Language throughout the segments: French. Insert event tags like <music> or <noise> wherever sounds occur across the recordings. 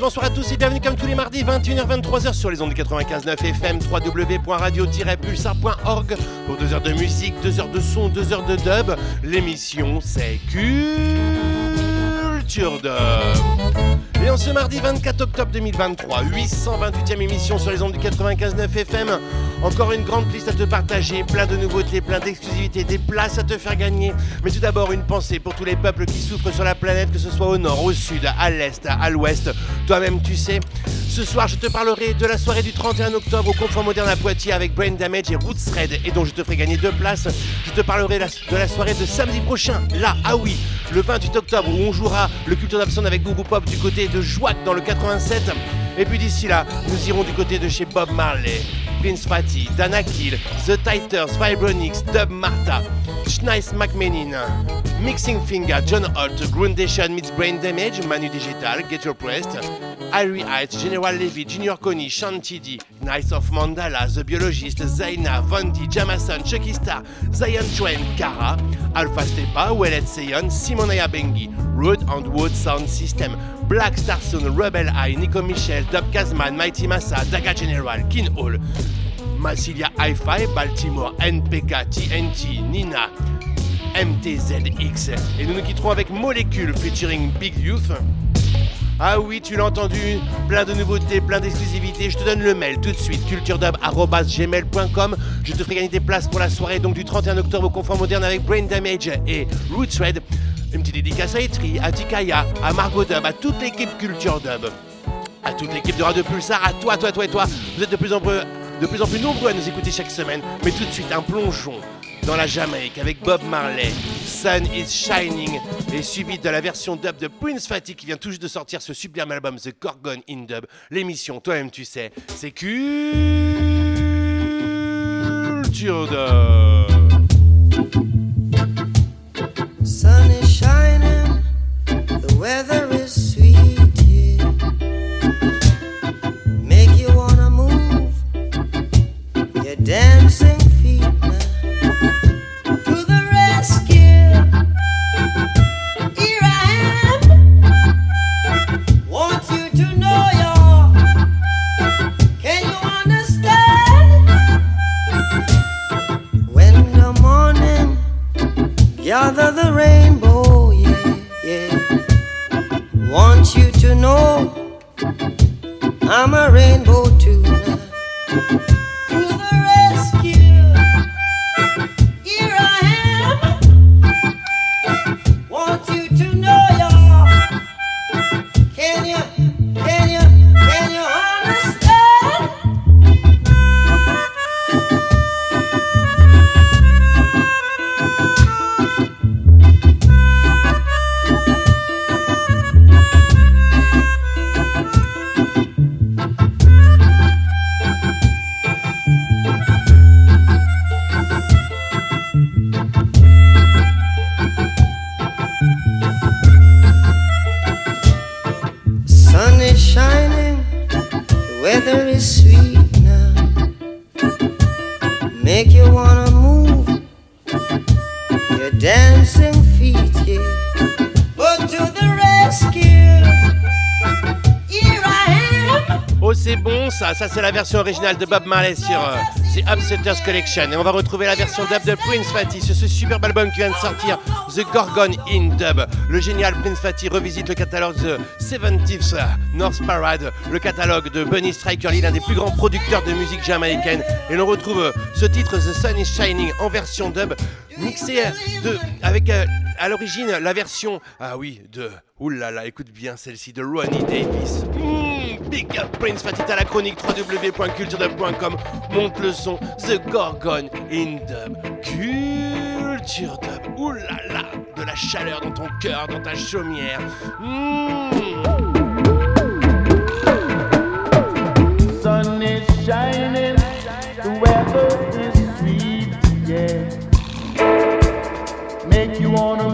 Bonsoir à tous et bienvenue comme tous les mardis 21h-23h sur les ondes du 95.9 FM www.radio-pulsar.org pour 2 heures de musique, 2 heures de son, 2 heures de dub. L'émission c'est Culture Dub. Et en ce mardi 24 octobre 2023, 828e émission sur les ondes du 95.9 FM. Encore une grande liste à te partager, plein de nouveautés, plein d'exclusivités, des places à te faire gagner. Mais tout d'abord, une pensée pour tous les peuples qui souffrent sur la planète, que ce soit au nord, au sud, à l'est, à l'ouest. Toi-même, tu sais. Ce soir, je te parlerai de la soirée du 31 octobre au Confort Moderne à Poitiers avec Brain Damage et Roots Red, et dont je te ferai gagner deux places. Je te parlerai de la soirée de samedi prochain, là, ah oui, le 28 octobre, où on jouera le Culture d'Abson avec Google Pop du côté de Joac dans le 87. Et puis d'ici là, nous irons du côté de chez Bob Marley, Prince Fatty, Dana Kill, The Titers, Vibronix, Dub Martha, Schneis McMenin, Mixing Finger, John Holt, Grundation meets Brain Damage, Manu Digital, Get Your Pressed, Irie Heights, General Levy, Junior Coney, Shantidi, Knights of Mandala, The Biologist, Zaina, Vondi, Jamason, Chucky Star, Zion Chuen, Kara, Alpha Stepa, Wellet Seyon, Simonaya Bengi, Road and Wood Sound System, Black Star Sun, Rebel Eye, Nico Michel, Dub Kazman, Mighty Massa, Daga General, Kin Hall, Massilia Hi-Fi, Baltimore, NPK, TNT, Nina, MTZX. Et nous nous quitterons avec Molecule featuring Big Youth. Ah oui, tu l'as entendu, plein de nouveautés, plein d'exclusivités. Je te donne le mail tout de suite, culturedub.gmail.com. Je te ferai gagner des places pour la soirée donc du 31 octobre au Confort Moderne avec Brain Damage et Roots Red. Une petite dédicace à Etri, à Tikaya, à Margot Dub, à toute l'équipe Culture Dub, à toute l'équipe de Radio Pulsar, à toi, toi, toi et toi. Vous êtes de plus, en plus nombreux à nous écouter chaque semaine. Mais tout de suite, un plongeon dans la Jamaïque avec Bob Marley, Sun is Shining, et suivi de la version dub de Prince Fatty qui vient tout juste de sortir ce sublime album The Gorgon in Dub. L'émission, toi-même tu sais, c'est Culture Dub. Gather the rainbow, yeah, yeah. Want you to know I'm a rainbow too. now. Weather is sweet now. Make you wanna move your dancing feet, yeah. But to the rescue, here I am. Oh c'est bon ça, ça c'est la version originale de Bob Marley sur euh, The Upsetters Collection et on va retrouver la version dub de Prince Fatty sur ce superbe album qui vient de sortir The Gorgon in Dub. Le génial Prince Fatty revisite le catalogue de 70th North Parade, le catalogue de Bunny Striker l'un des plus grands producteurs de musique jamaïcaine et l'on retrouve ce titre The Sun is Shining en version dub mixé de, avec euh, à l'origine la version ah oui de oulala écoute bien celle-ci de Ronnie Davis. Big up Prince Fatty à la chronique www.culturedub.com monte le son The Gorgon in Dub. Culture Dub. Oulala de la chaleur dans ton cœur, dans ta chaumière. Mmh. sun is shining, the yeah. Make you wanna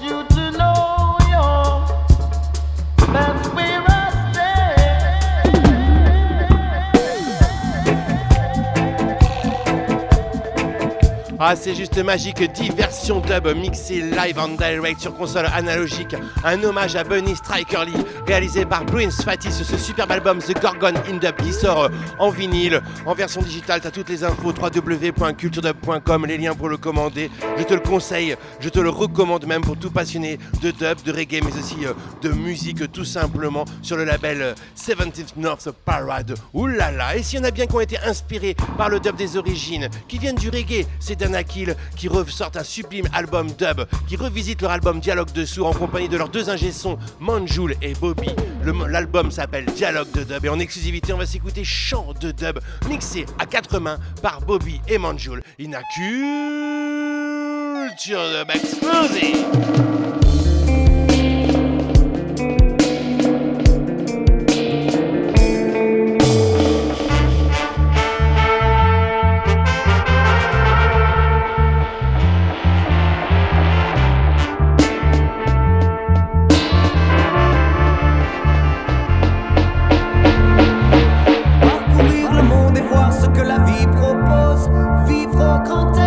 you to know. Ah, c'est juste magique, diversion dub mixée live en direct sur console analogique. Un hommage à Bunny Striker Lee, réalisé par Prince Fatis, ce superbe album The Gorgon in Dub qui sort euh, en vinyle, en version digitale. T'as toutes les infos www.culturedub.com, les liens pour le commander. Je te le conseille, je te le recommande même pour tout passionné de dub, de reggae, mais aussi euh, de musique tout simplement sur le label 17th euh, North Parade. Oulala! Et s'il y en a bien qui ont été inspirés par le dub des origines, qui viennent du reggae, c'est Qui ressortent un sublime album dub, qui revisite leur album Dialogue de Sourds en compagnie de leurs deux ingé Manjoul et Bobby. L'album s'appelle Dialogue de dub et en exclusivité, on va s'écouter chant de dub mixé à quatre mains par Bobby et Manjoul. Une culture de explosée. grand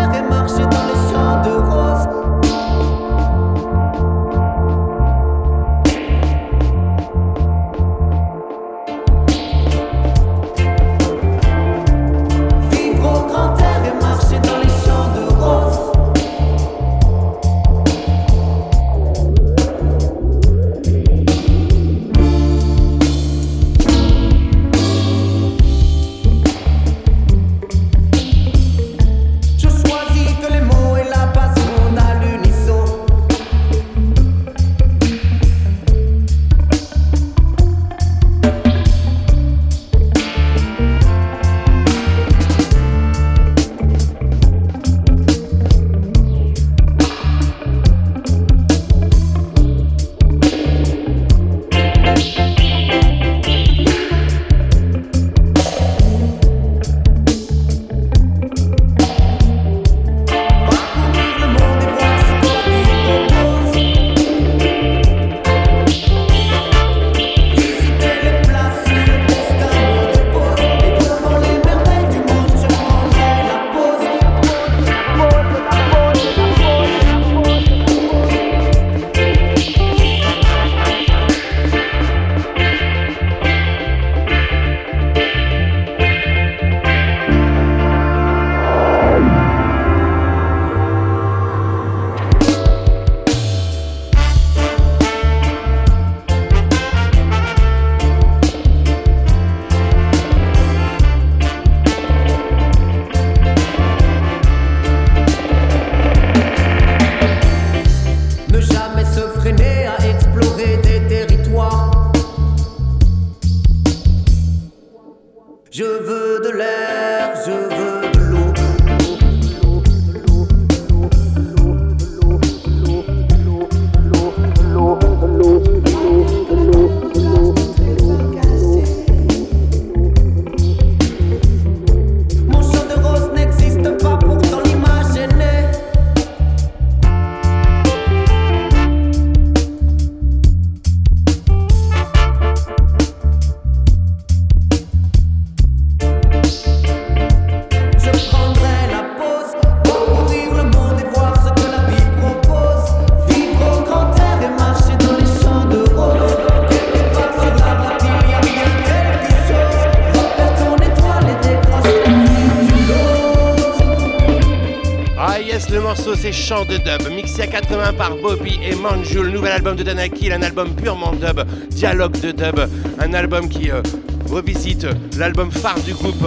Bobby et Manjul, nouvel album de Danakil, un album purement dub, dialogue de dub, un album qui euh, revisite l'album phare du groupe.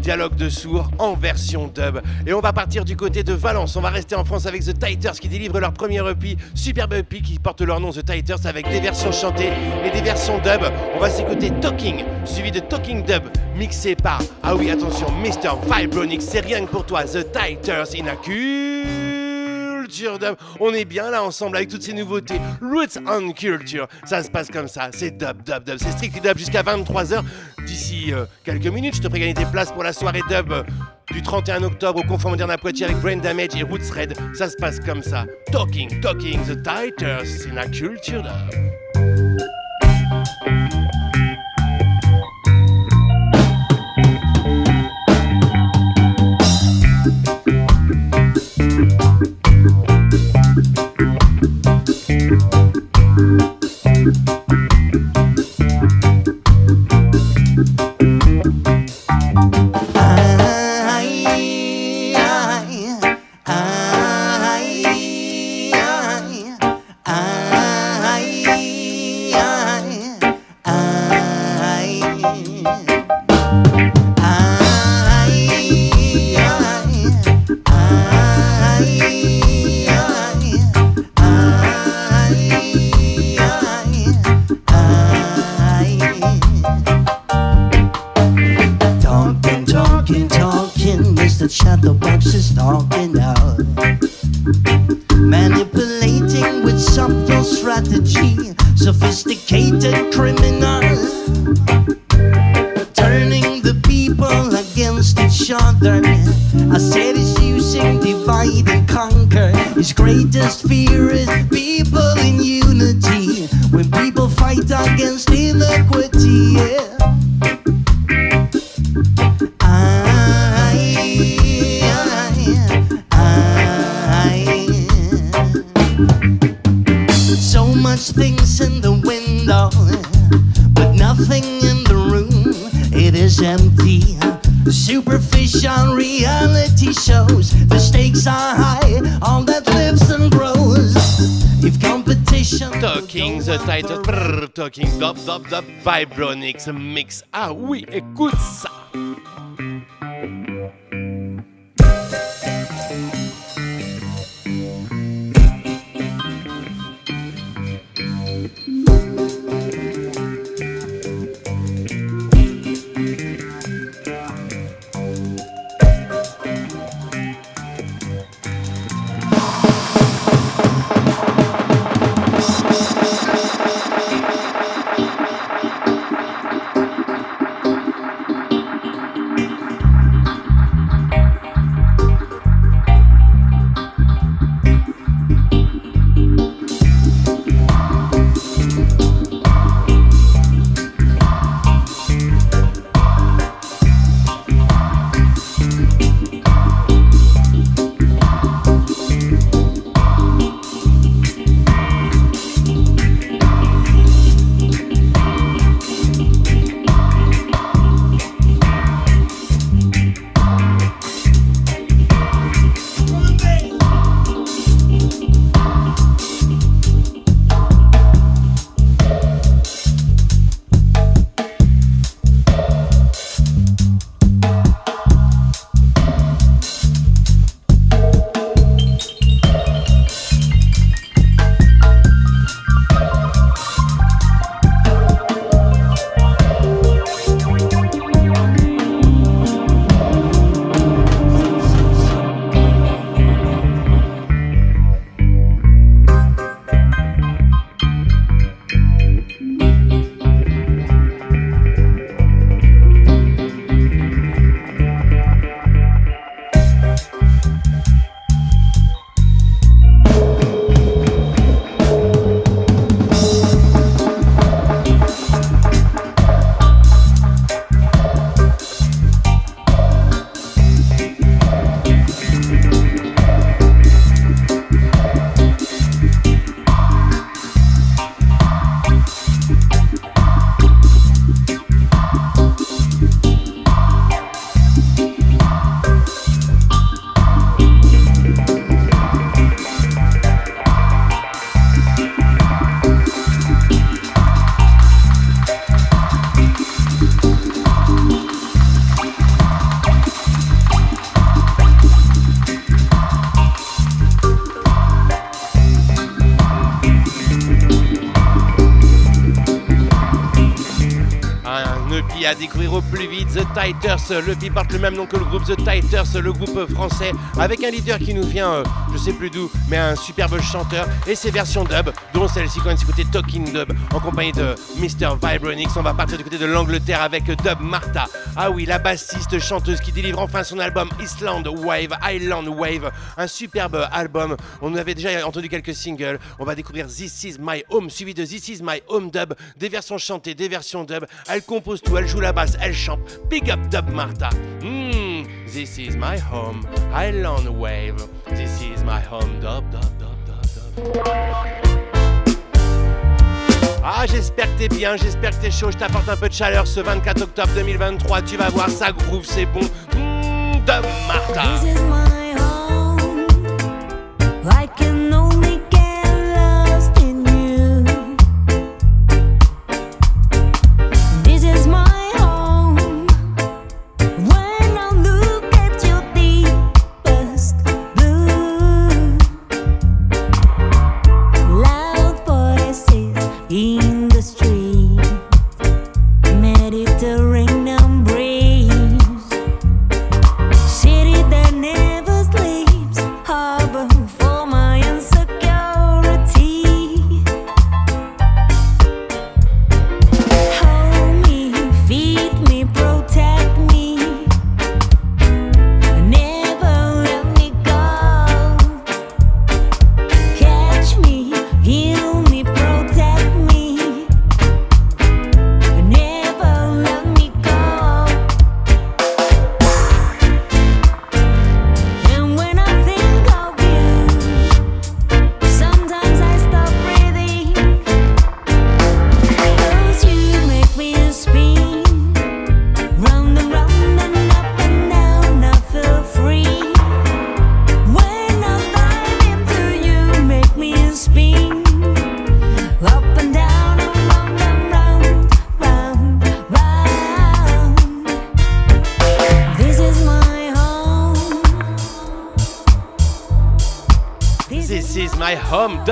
Dialogue de sourds en version dub. Et on va partir du côté de Valence. On va rester en France avec The Titers qui délivrent leur premier EP, superbe EP qui porte leur nom The Titers avec des versions chantées et des versions dub. On va s'écouter Talking, suivi de Talking Dub, mixé par, ah oui, attention, Mr. Vibronix. C'est rien que pour toi, The Titers in a On est bien là ensemble avec toutes ces nouveautés. Roots on Culture. Ça se passe comme ça. C'est dub, dub, dub. C'est strict dub jusqu'à 23h. D'ici euh, quelques minutes, je te ferai gagner des places pour la soirée dub euh, du 31 octobre au Confort Moderne à Poitiers avec Brain Damage et Roots Red. Ça se passe comme ça. Talking, talking, the titers in a culture dub. Talking dub dub dub, Vibronix mix. Ah oui, écoute découvrir au plus vite, The Titers. L'EP porte le même nom que le groupe The Titers, le groupe français, avec un leader qui nous vient, euh, je sais plus d'où, mais un superbe chanteur et ses versions dub, dont celle-ci quand même côté Talking Dub, en compagnie de Mr. Vibronix. On va partir du côté de l'Angleterre avec Dub Martha. Ah oui, la bassiste chanteuse qui délivre enfin son album Island Wave, Island Wave, un superbe album. On avait déjà entendu quelques singles. On va découvrir This Is My Home, suivi de This Is My Home Dub, des versions chantées, des versions dub. Elle compose tout, elle joue la basse, elle chante. Big up Dub Martha. Hmm, this is my home, Island Wave. This is my home, dub, dub, dub, dub, dub. Ah, j'espère que t'es bien, j'espère que t'es chaud. Je t'apporte un peu de chaleur ce 24 octobre 2023. Tu vas voir, ça groove, c'est bon. Mmh, Dub Martha.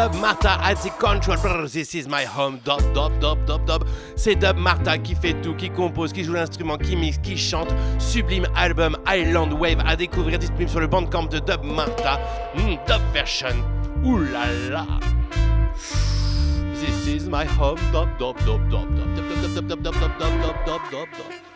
Dub Martha at the control. This is my home, dub, dub, dub, dub, dub. C'est Dub Martha qui fait tout, qui compose, qui joue l'instrument, qui mixe, qui chante. Sublime album Island Wave à découvrir disponible sur le bandcamp de Dub Martha. Hmm, dub version. Ouh là. This is my home, dub, dub, dub, dub, dub, dub, dub, dub, dub, dub, dub, dub, dub, dub, dub.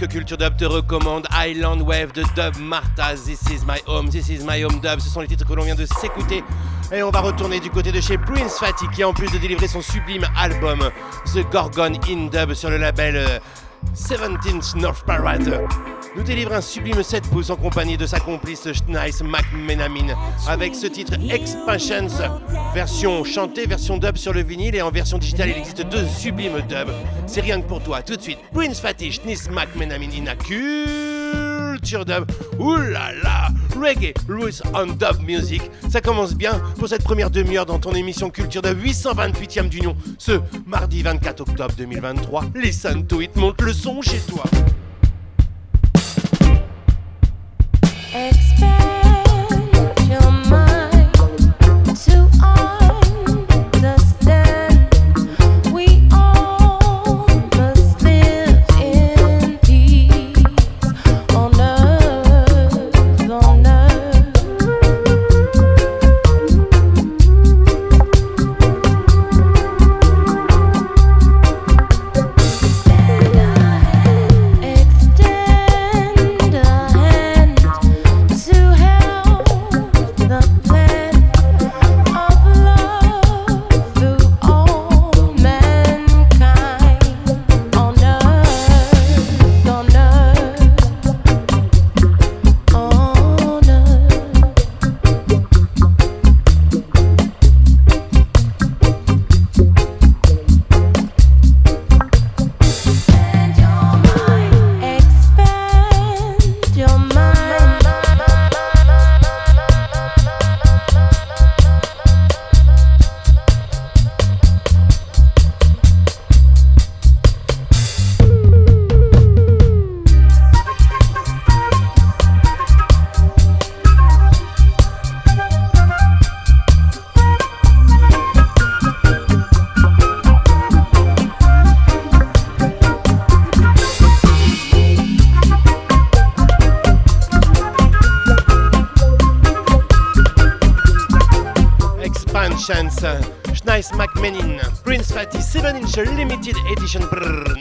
Que Culture Dub te recommande, Island Wave de Dub Martha, This Is My Home, This Is My Home Dub, ce sont les titres que l'on vient de s'écouter. Et on va retourner du côté de chez Prince Fatty qui en plus de délivrer son sublime album The Gorgon in Dub sur le label euh, 17th North Parade nous délivre un sublime 7 pouces en compagnie de sa complice Schneis McMenamin avec ce titre Expansions, version chantée, version dub sur le vinyle et en version digitale il existe deux sublimes dubs. C'est rien que pour toi. Tout de suite, Prince Fatty, Schneis McMenamin in a culture dub. Là, reggae, roots on dub music. Ça commence bien pour cette première demi-heure dans ton émission culture de 828e d'Union ce mardi 24 octobre 2023. Listen to it, monte le son chez toi.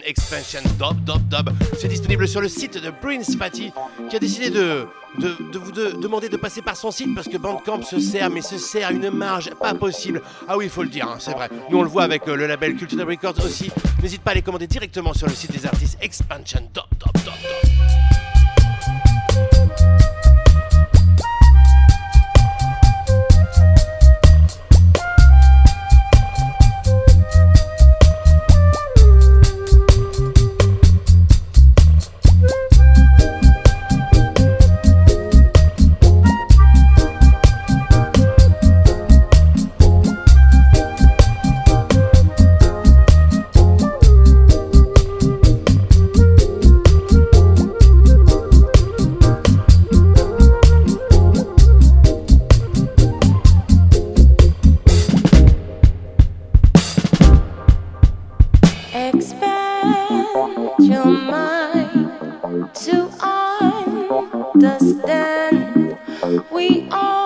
Expansion dub dub dub. C'est disponible sur le site de Prince Fatty qui a décidé de, de, vous de- demander de passer par son site parce que Bandcamp se sert, mais se sert à une marge pas possible. Ah oui, il faut le dire, hein, c'est vrai. Nous on le voit avec euh, le label Culture Records aussi. N'hésite pas à les commander directement sur le site des artistes Expansion dub dub dub. Your mind to understand we all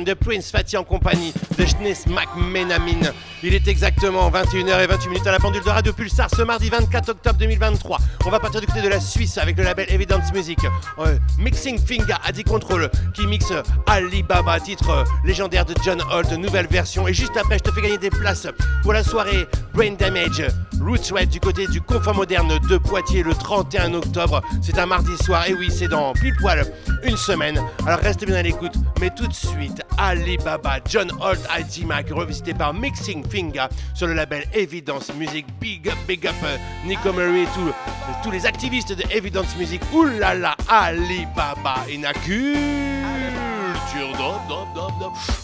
de Prince Fatty en compagnie de Schnees McMenamin. Il est exactement 21h28 minutes à la pendule de Radio Pulsar ce mardi 24 octobre 2023. On va partir du côté de la Suisse avec le label Evidence Music. Euh, Mixing Finger a dit contrôle qui mixe Alibaba, titre légendaire de John Holt, nouvelle version. Et juste après, je te fais gagner des places pour la soirée Brain Damage Roots Red du côté du Confort Moderne de Poitiers le 31 octobre. C'est un mardi soir, et oui, c'est dans pile poil une semaine. Alors restez bien à l'écoute, mais tout de suite, Alibaba, John Holt, IT Mac, revisité par Mixing Finger sur le label Evidence Music. Big up, big up, euh, Nico Murray et tout- tous les activistes de Evidence Music. Oulala, Alibaba, in a culture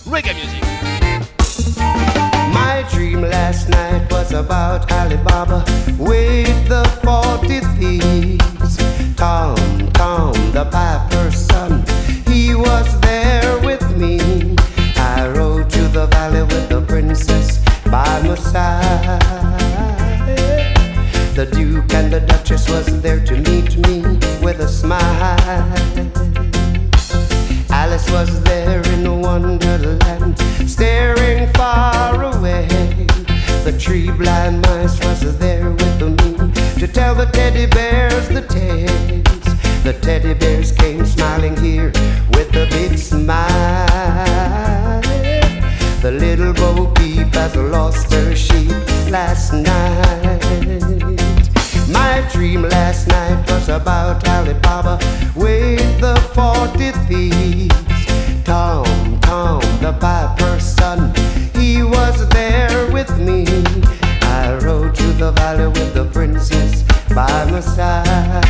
reggae music. My dream last night was about Alibaba with the 40 thieves. Tom, Tom, the piper's and the Duchess was there to meet me with a smile. Alice was there in the Wonderland, staring far away. The tree blind mice was there with me to tell the teddy bears the tales. The teddy bears came smiling here with a big smile. The little Bo Peep has lost her sheep last night. My dream last night was about Alibaba with the 40 thieves. Tom, Tom, the piper's son, he was there with me. I rode to the valley with the princess by my side.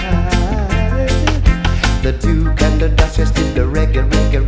The Duke and the Duchess did the reggae, reggae, reggae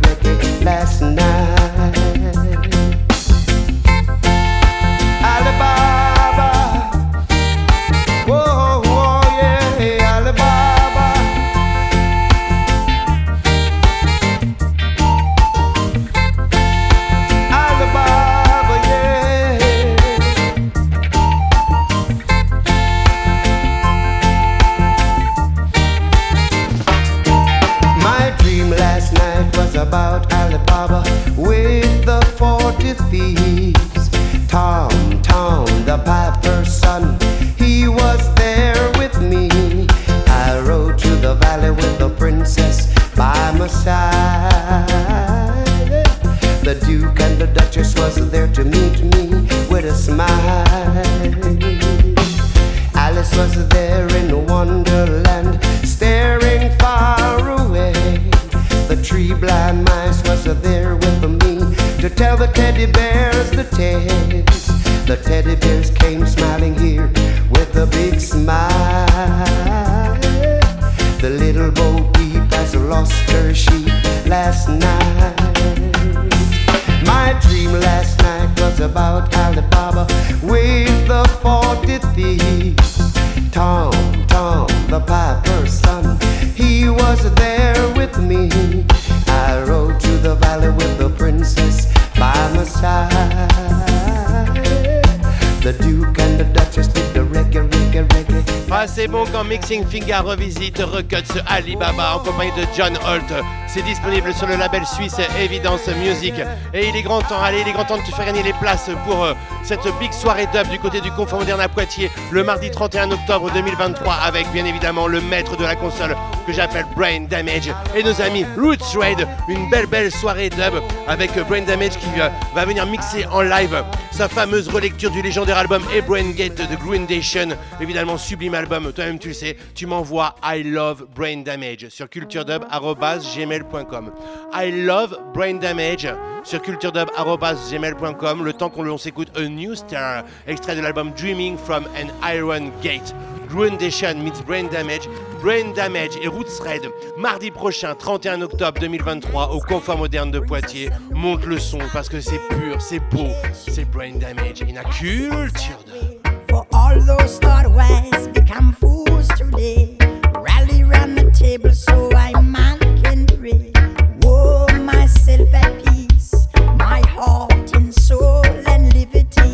quand Mixing Finger revisite, recut ce Alibaba en compagnie de John Holt. C'est disponible sur le label suisse Evidence Music. Et il est grand temps, allez, il est grand temps de te faire gagner les places pour euh, cette big soirée dub du côté du Confort Moderne à Poitiers le mardi 31 octobre 2023 avec bien évidemment le maître de la console que j'appelle Brain Damage et nos amis Roots Raid. Une belle belle soirée dub avec euh, Brain Damage qui euh, va venir mixer en live sa fameuse relecture du légendaire album Brain Gate de Groundation. Évidemment, sublime album, toi-même tu le sais. Tu m'envoies I Love Brain Damage sur culturedub.gmail.com. I Love Brain Damage sur culturedub.gmail.com. Le temps qu'on s'écoute A New Star, extrait de l'album Dreaming from an Iron Gate. Groundation meets Brain Damage, Brain Damage et Roots Raid. Mardi prochain, 31 octobre 2023, au Confort Moderne de Poitiers. Monte le son parce que c'est pur, c'est beau, c'est Brain Damage in a culture. For all those fools today. Rally round the table so I can pray. Woe myself at peace, my heart and soul and liberty.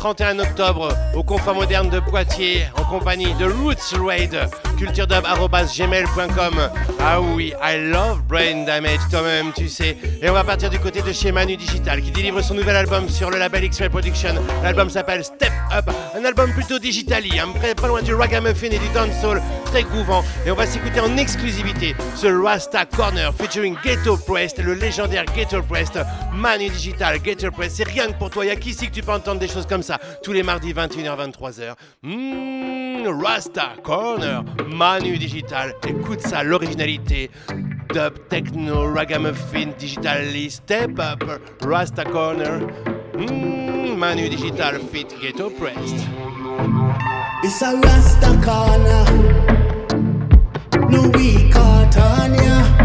31 octobre au Confort Moderne de Poitiers en compagnie de Roots Raid. culturedub.gmail.com Ah oui, I love Brain Damage toi-même, tu sais. Et on va partir du côté de chez Manu Digital qui délivre son nouvel album sur le label X-Ray Production. L'album s'appelle Step Up, un album plutôt digitali, hein, pas loin du ragamuffin et du dancehall, très groovant. Et on va s'écouter en exclusivité ce Rasta Corner featuring Ghetto Prest, le légendaire Ghetto Prest, Manu Digital, Ghetto Prest. C'est rien que pour toi, il y a qu'ici que tu peux entendre des choses comme ça tous les mardis 21h 23h. Mmh, Rasta Corner, Manu Digital. Écoute ça, l'originalité. Dub, techno, ragamuffin, digitally, step up, Rasta Corner. Mmh, Manu Digital fit Ghetto Prest. It's a Rasta corner. No we caught on ya.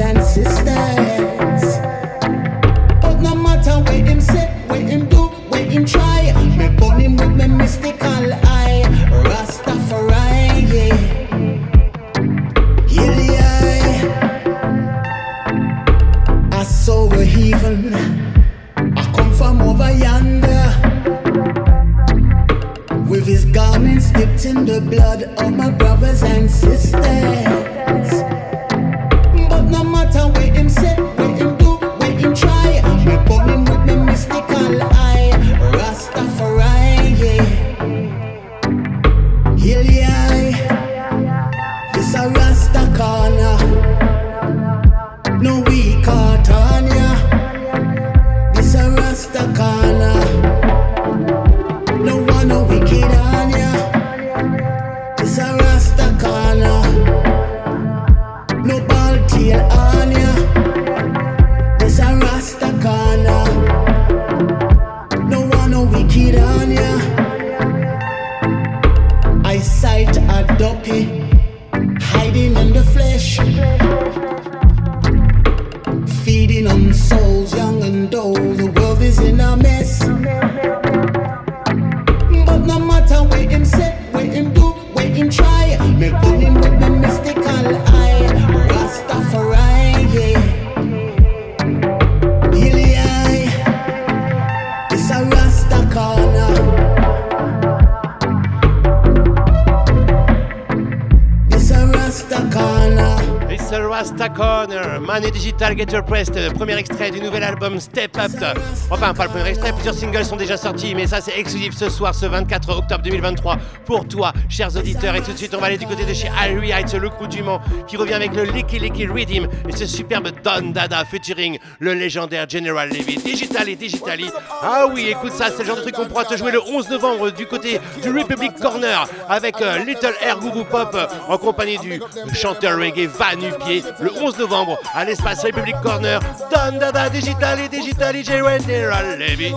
And sisters. Pressed, le premier extrait du nouvel album Step Up. Enfin, pas le premier extrait, plusieurs singles sont déjà sortis, mais ça c'est exclusif ce soir, ce 24 octobre 2023, pour toi, chers auditeurs. Et tout de suite, on va aller du côté de chez Harry Heights, le coup du Mans, qui revient avec le Licky Licky Rhythm et ce superbe Don Dada featuring le légendaire General Levy. Digital et Digitally. Ah oui, écoute ça, c'est le genre de truc qu'on pourra te jouer le 11 novembre du côté du Republic Corner avec euh, Little Air Gougou Pop euh, en compagnie du chanteur reggae Vanupier le 11 novembre à l'espace Republic Corner. Dada Digital et Digitally General Levy.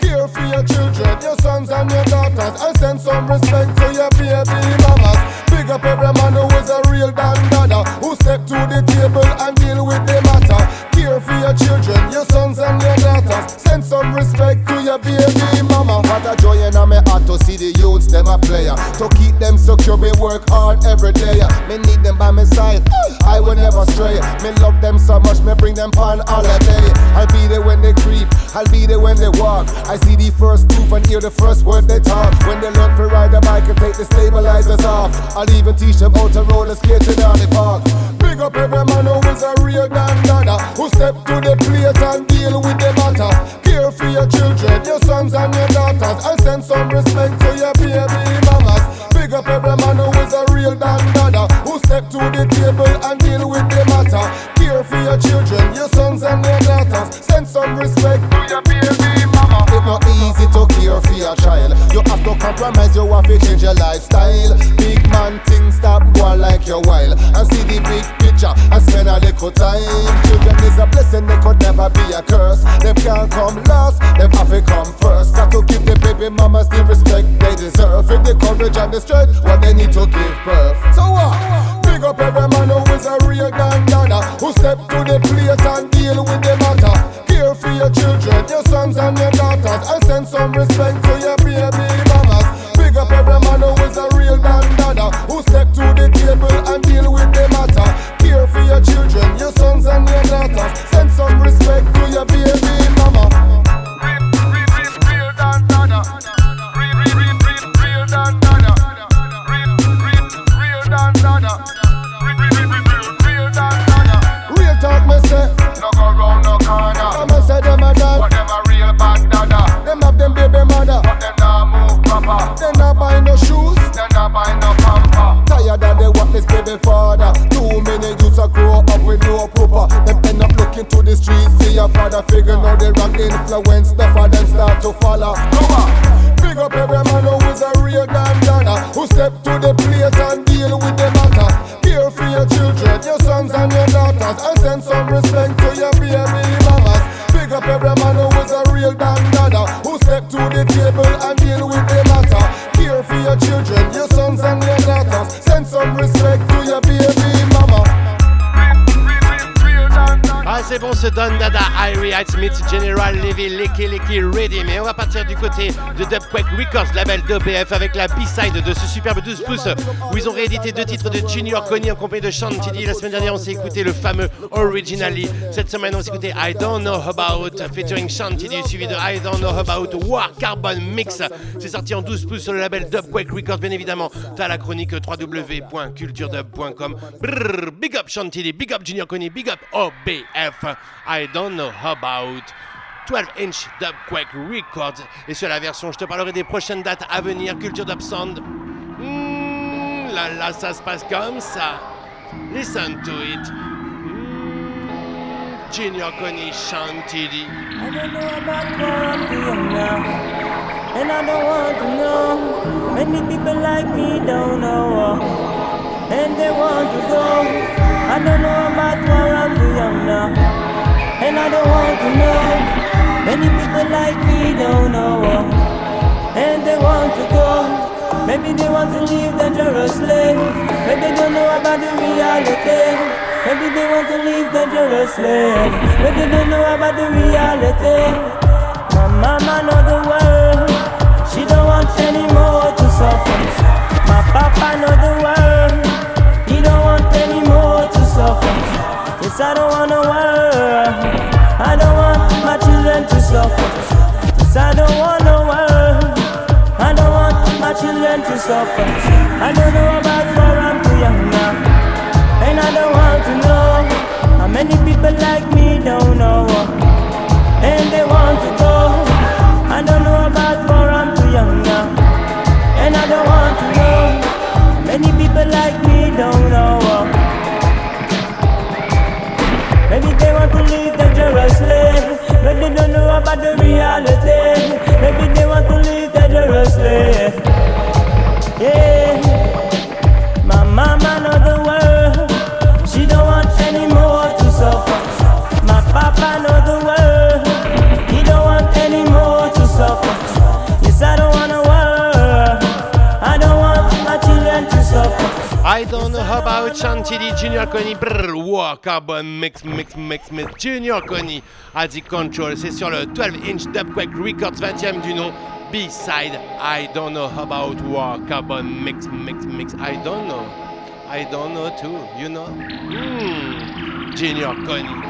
Care for your children, your sons and your daughters, and send some respect to your baby mamas. Big up every man who is a real dandada, who step to the table and deal with the matter. Care for your children, your sons and your daughters, send some respect to your baby mama. What a joy in my heart to see the youths them a player. To keep them secure, me work hard every day. Me need them by my side, I will never stray. Me love them so much, me bring them on holiday. I'll be there when they creep, I'll be there when they walk. I see the first move and hear the first word they talk. When they learn to ride a bike and take the stabilizers off, I'll even teach them how to roller skate in the park. Big up every man who is a real dandada, who step to the plate and deal with the matter. Care for your children, your sons and your daughters, and send some respect to your baby mamas. Big up every man who is a real dandada, who step to the table and deal with the matter. Care for your children, your sons and your daughters, send some respect to your baby mama. It's not easy to care for your child. You have to compromise, you have to change your lifestyle. Big man, things stop going like your while. And see the big picture and spend a little time. Children is a blessing, they could never be a curse. Them can't come last, them have to come first. Got to give the baby mamas the respect they deserve. With the courage and the strength, what they need to give birth. So what? Big up every man who is a real granddaddy Who step to the plate and deal with the matter for your children, your sons and your daughters And send some respect to your baby mamas. Big up every man who is a real granddaddy Who step to the table and deal with the matter. Care for your children, your sons and your daughters Send some respect to your baby mama baby father. Too many youths a grow up with no pooper. Them end up looking to the streets. See your father figure now they rock influence. The father start to follow. Come on. Big up every man who is a real damn dada. Who step to the plate and deal with the matter. Care for your children, your sons and your daughters And send some respect to your baby mamas Big up every man who is a real damn dada Who step to the table c'est bon, ce Don Dada, Irie Smith, General Levy, Licky Licky Ready. Mais on va partir du côté de Dubquake Records, label d'OBF, avec la B-side de ce superbe 12 pouces où ils ont réédité deux titres de Junior Connie en compagnie de Chantilly. La semaine dernière, on s'est écouté le fameux Originally. Cette semaine, on s'est écouté I Don't Know About featuring Chantilly, suivi de I Don't Know About War Carbon Mix. C'est sorti en 12 pouces sur le label Dubquake Records, bien évidemment. T'as la chronique www.culturedub.com. Big up Chantilly, big up Junior Connie, big up OBF. I don't know about 12 inch Dubquake Records. Et sur la version, je te parlerai des prochaines dates à venir. Culture Dub Sound. Hmm, là, là, ça se passe comme ça. Listen to it. Hmm, Junior Connie Chantilly. I don't know about where I'm young now, and I don't want to know. Many people like me don't know, and they want to go. I don't know about where I'm young now, and I don't want to know. Many people like me don't know, and they want to go. Maybe they want to live dangerously. Maybe they don't know about the reality. Maybe they want to live dangerously. Maybe they don't know about the reality. My mama know the world. She don't want any more to suffer. My papa know the world. Yes, I don't want a world. I don't want my children to suffer. Yes, I don't want no world. I don't want my children to suffer. I don't know about where I'm too young now. And I don't want to know how many people like me don't know. And they want to go. I don't know about where I'm too young now. And I don't want to know how many people like me don't know. Dangerously. But they don't know about the reality. Maybe they want to live dangerously. Yeah. Don't know about Chantilly, Junior Connie, brrr, wow, carbon mix, mix, mix, mix, Junior Connie, a dit Control, c'est sur le 12 inch Dubquake Records 20e du nom, B-side, I don't know about war, carbon mix, mix, mix, I don't know, I don't know too, you know, hmm, Junior Connie.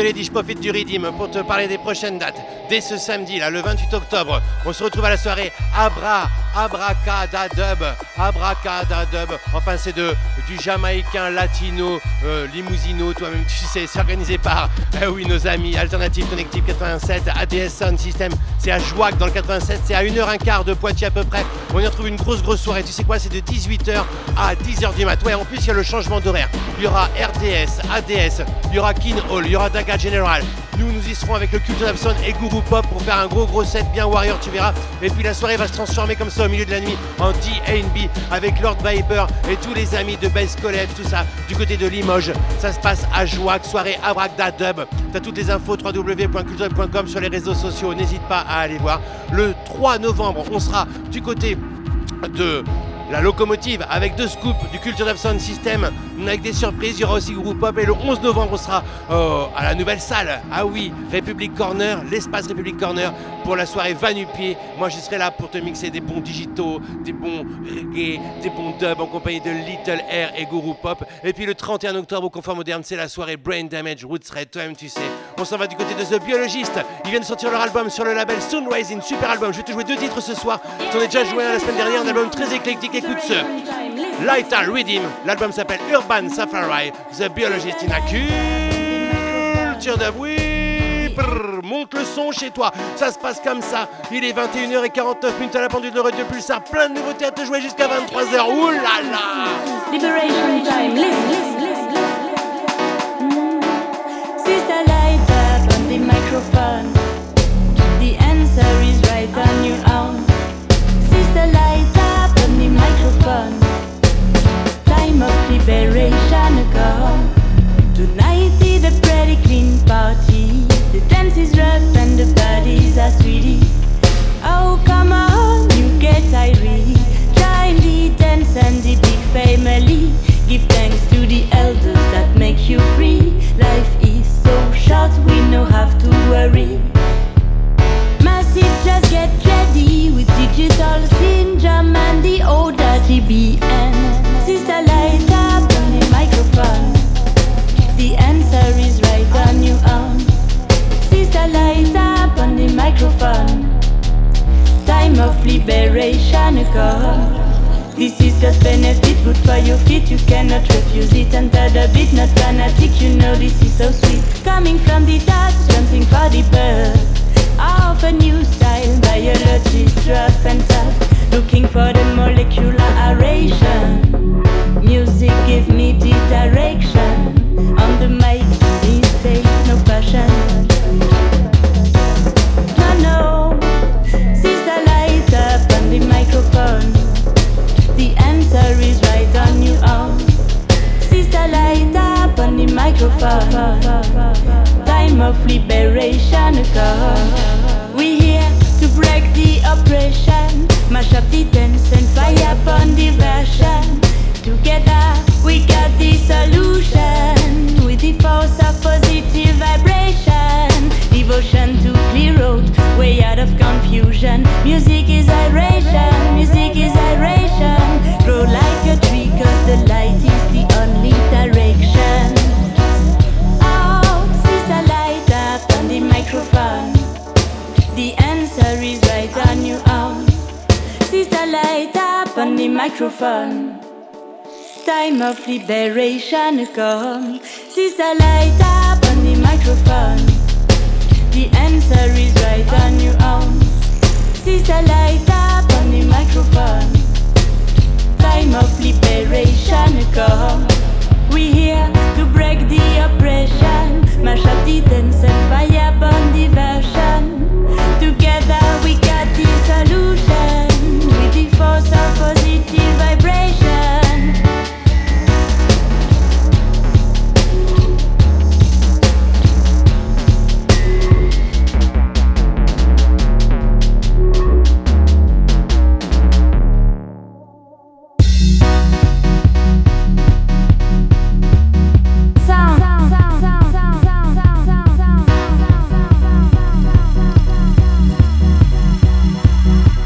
Te l'ai dit, je profite du Redeem pour te parler des prochaines dates. Dès ce samedi, là, le 28 octobre, on se retrouve à la soirée Abra, Abracadadub, Abracadadub. Enfin, c'est de du jamaïcain latino, euh, limousino, toi-même tu sais, c'est organisé par, eh oui, nos amis Alternative Connective 87, ADS Sound System. C'est à Jouac dans le 87, c'est à 1h15 de Poitiers à peu près. On y retrouve une grosse, grosse soirée. Tu sais quoi, c'est de 18h à 10h du mat. Ouais, en plus, il y a le changement d'horaire. Il y aura RDS, ADS, il y aura Kin Hall, il y aura Daga General. Nous, nous y serons avec le Culture Abson et Guru Pop pour faire un gros gros set bien Warrior, tu verras. Et puis la soirée va se transformer comme ça au milieu de la nuit en D&B avec Lord Viper et tous les amis de Bass College, tout ça, du côté de Limoges. Ça se passe à Jouac, soirée Abracadabra. T'as toutes les infos www.culture.com sur les réseaux sociaux, n'hésite pas à aller voir. Le 3 novembre, on sera du côté de la locomotive avec deux scoops du Culture Sound System avec des surprises. Il y aura aussi Group Pop et le 11 novembre on sera euh, à la nouvelle salle. Ah oui, République Corner, l'espace République Corner pour la soirée Vanupier. Moi je serai là pour te mixer des bons digitaux, des bons reggae, des bons dubs en compagnie de Little Air et Guru Pop. Et puis le 31 octobre au Confort Moderne, c'est la soirée Brain Damage Roots Red. Toi-même tu sais. On s'en va du côté de The Biologist. Ils viennent sortir leur album sur le label Sunrising, super album. Je vais te jouer deux titres ce soir. T'en ai déjà joué la semaine dernière, un album très éclectique. Écoute ce. Lighter Redeem. L'album s'appelle Urban Safari. The Biologist in a culture de. Brrr, monte le son chez toi. Ça se passe comme ça. Il est 21h49 minutes à la pendule de Radio Pulsar. Plein de nouveautés à te jouer jusqu'à 23h. Ouh là là. Liberation time. Listen, listen, listen, listen. Sister light up on the microphone. The answer is right on your own. Sister light up on the microphone. Liberation come. Tonight is a pretty clean party. The dance is rough and the bodies are sweetie. Oh come on, you get irate. Join the dance and the big family. Give thanks to the elders that make you free. Life is so short, we no have to worry. Massive, just get ready with digital syndrome and the old RGBN. Sister, of liberation come. This is just benefit, good for your feet. You cannot refuse it. Under the beat, not fanatic. You know this is so sweet. Coming from the dust, jumping for the birth. Of a new style, biology, rough and tough. Looking for the molecular aeration. Music give me the direction. On the mic, microphone. Time of liberation come. We here to break the oppression, mash up the dance and fire upon diversion. Together we got the solution with the force of positive vibration. Devotion to clear road, way out of confusion. Music is iration, music is iration. The microphone. Time of liberation come. Sister, light up on the microphone. The answer is right on your own. Sister, light up on the microphone. Time of liberation come. We here to break the oppression, mash up the dance and fire burn diversion.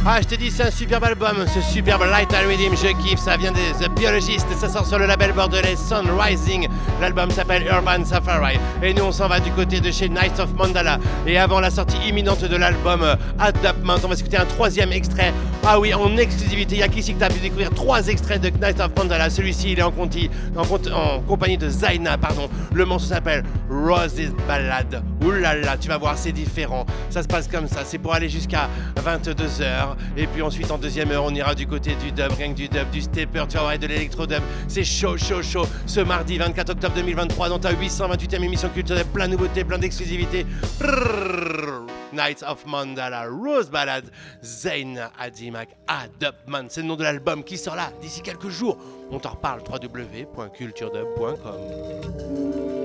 Ah, je t'ai dit, c'est un superbe album, ce superbe Light and Rhythm, je kiffe, ça vient des The Biologistes, ça sort sur le label bordelais Sun Rising. L'album s'appelle Urban Safari. Et nous, on s'en va du côté de chez Knights of Mandala. Et avant la sortie imminente de l'album euh, Adaptment, on va s'écouter un troisième extrait. Ah oui, en exclusivité, il y a qu'ici que t'as pu découvrir trois extraits de Knights of Mandala. Celui-ci, il est en, en, compagnie de Zaina, pardon. Le morceau s'appelle Roses Ballad. Là, tu vas voir, c'est différent. Ça se passe comme ça, c'est pour aller jusqu'à 22h. Et puis ensuite, en deuxième heure, on ira du côté du dub, rien que du dub, du stepper, tu vas voir, de l'électro-dub. C'est chaud, chaud, chaud. Ce mardi 24 octobre 2023, dans ta 828e émission culturelle, plein de nouveautés, plein d'exclusivités. Nights of Mandala, Rose Ballad, Zayn Adimak, Adopman. C'est le nom de l'album qui sort là d'ici quelques jours. On t'en reparle, www.culturedub.com.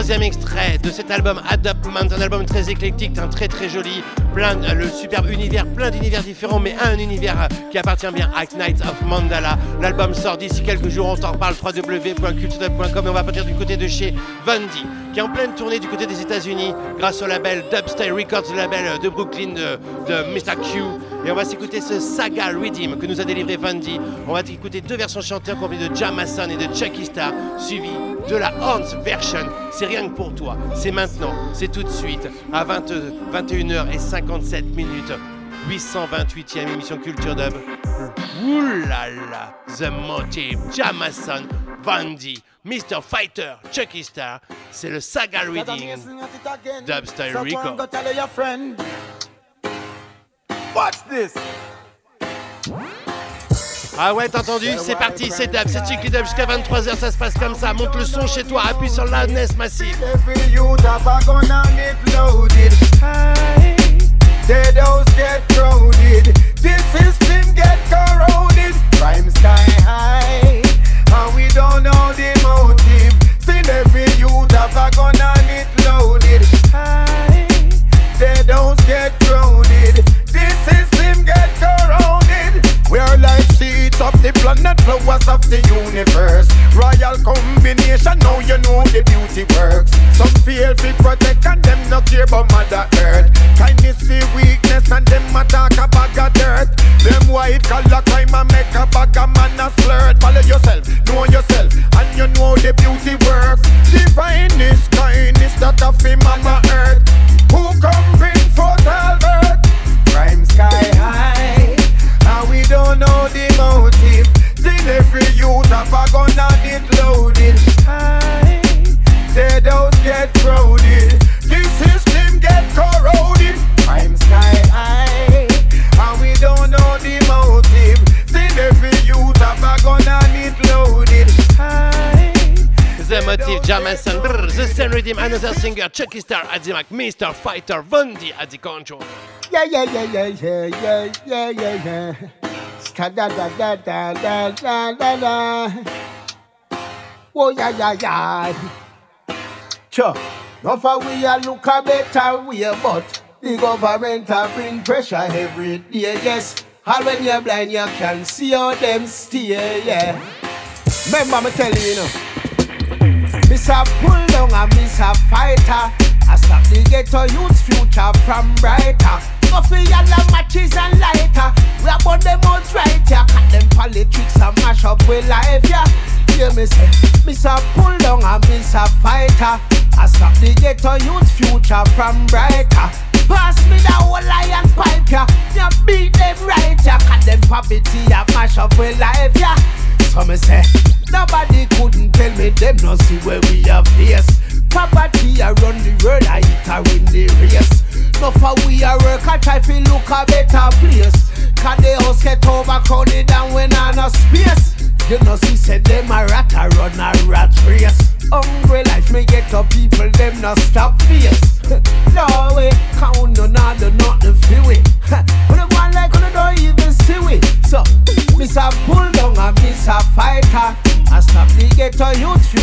troisième extrait de cet album Adoptment, un album très éclectique, un très très joli, plein de- le superbe univers, plein d'univers différents, mais un univers euh, qui appartient bien à Knights of Mandala. L'album sort d'ici quelques jours, on t'en reparle www.culturedub.com et on va partir du côté de chez Bundy, qui est en pleine tournée du côté des États-Unis grâce au label Dubstyle Records, le label euh, de Brooklyn de, Mr. Q. Et on va s'écouter ce Saga Redeem que nous a délivré Bundy. On va écouter deux versions chantées en compagnie de Jamason et de Chucky Star, suivi de la Hans version. C'est rien que pour toi. C'est maintenant, c'est tout de suite, à 20 21h57 minutes. 828e émission Culture Dub. Oulala, The Motive, Jamason, Vandy, Mr. Fighter, Chucky Star. C'est le Saga Reading. Dubstyle Record. Watch this. Ah ouais, t'as entendu C'est parti, c'est Dub, c'est Chicky Dub jusqu'à 23h, ça se passe comme ça. Monte le son chez toi, appuie sur loudness massive. Every youth have a gonna get loaded. Aye. Dead house get crowded. This system get corroded. Crime sky high, and we don't know the motive. Still every youth have a gun and it loaded. High, planet, flowers of the universe. Royal combination, now you know the beauty works. Some feel fi protect and them not care about Mother Earth. Kindness fi weakness and them attack a bag of dirt. Them white collar crime and make a bag of man a flirt. Follow yourself, know yourself, and you know the beauty works. Divineness, kindness that of fi Mama Motive, Jamison, Same Rhythm, another singer, Chucky Star at Mac, Mr. Fighter, Bundy at the control. Yeah, yeah, yeah, yeah, yeah, yeah, yeah, yeah, yeah. Da da da da da da da da. Oh yeah, yeah, yeah. Sure. Now for we a look a better way, but the government a bring pressure every day. Yes, and when you're blind, you can see how them steer. Yeah. Remember me tell you, you know. Miss a pull down and miss a fighter. I stop the ghetto youth future from brighter. Go for yellow matches and lighter. We about them out right here. Cut them politics and mash up with life, yeah. Hear me say, miss a pull down and miss a fighter. I stop the ghetto youth future from brighter. Pass me the whole lion pipe, yeah. You beat them right, yeah. Cut them poverty and mash up with life, yeah. So me say, nobody couldn't tell me them no see where we are face. Poverty I run the world, I eat I win the race. No for we a work, I try to look a better place. Cause the house get overcrowded and when I no space. You know see said them a rat a run a rat race. Hungry life me get up people them <laughs> no stop face. no way, count no not do nothing feel it. When I go on like when I don't even see it. So, miss a pull down and miss a fighter. I stop the ghetto youth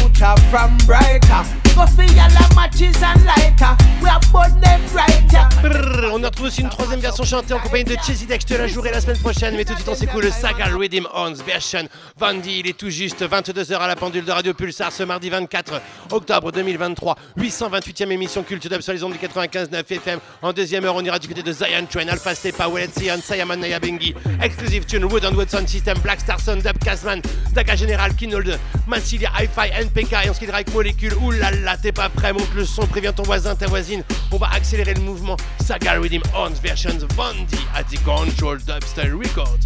on a retrouvé aussi une troisième version chantée en compagnie de Deck. Je te la jouerai la semaine prochaine, mais tout de suite on s'écoute le Saga Rhythm Ons version Vandy. Il est tout juste 22h à la pendule de Radio Pulsar ce mardi 24 octobre 2023. 828e émission Culture Dub sur les ondes du 95.9 FM. En deuxième heure, on ira du côté de Zion Train, Alpha Stepa, Wallet Zion, Sayaman Naya Bengi, Exclusive Tune, Wood and Wood Sound System, Black Star Sound, Dub Kazman, Daga General, Kinold, Massilia, Hi-Fi. Et on se avec Molécule. Oulala, t'es pas prêt, monte le son, préviens ton voisin, ta voisine. On va accélérer le mouvement. Saga Rhythm Ons versions Vandy at the Control Dubstyle Records.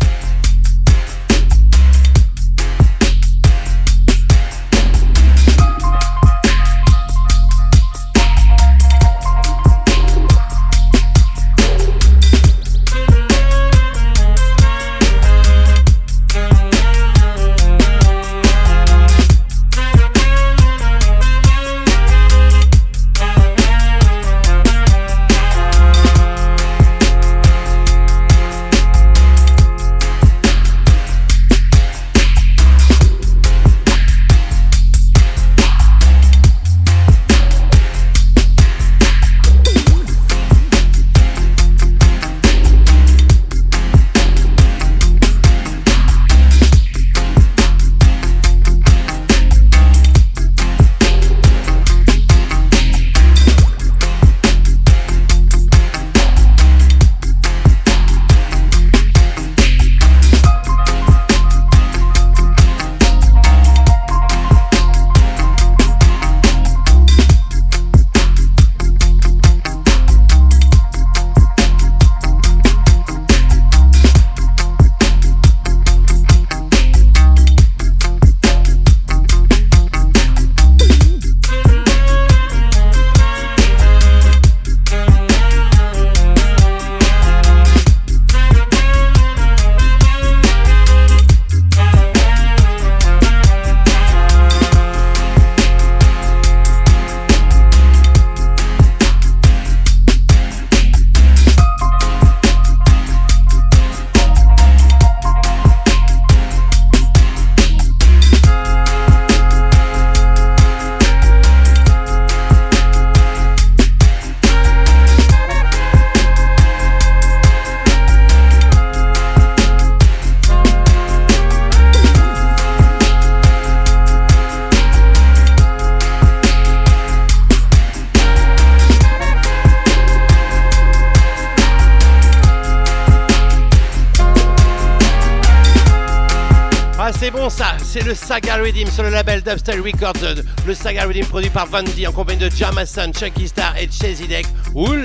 Le Saga Redeem sur le label Dubstyle Records. Le Saga Redeem produit par Vandy en compagnie de Jamason, Chucky Star et Chasey Deck. Ouh!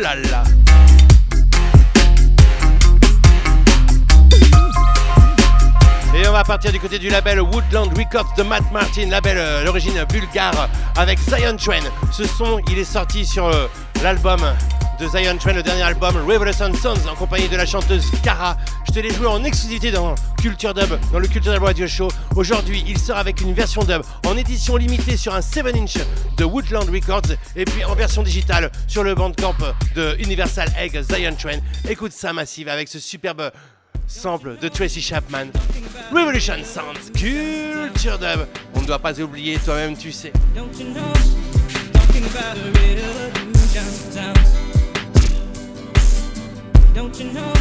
Et on va partir du côté du label Woodland Records de Matt Martin, label euh, d'origine bulgare avec Zion Train. Ce son, il est sorti sur euh, l'album de Zion Train, le dernier album Revolution Sons, en compagnie de la chanteuse Cara. Te l'ai joué en exclusivité dans Culture Dub, dans le Culture Dub Radio Show. Aujourd'hui, il sort avec une version dub en édition limitée sur un 7-inch de Woodland Records et puis en version digitale sur le bandcamp de Universal Egg Zion Train. Écoute ça, Massive, avec ce superbe sample de Tracy Chapman. Revolution Sounds, Culture Dub. On ne doit pas oublier, toi-même tu sais. Don't you know?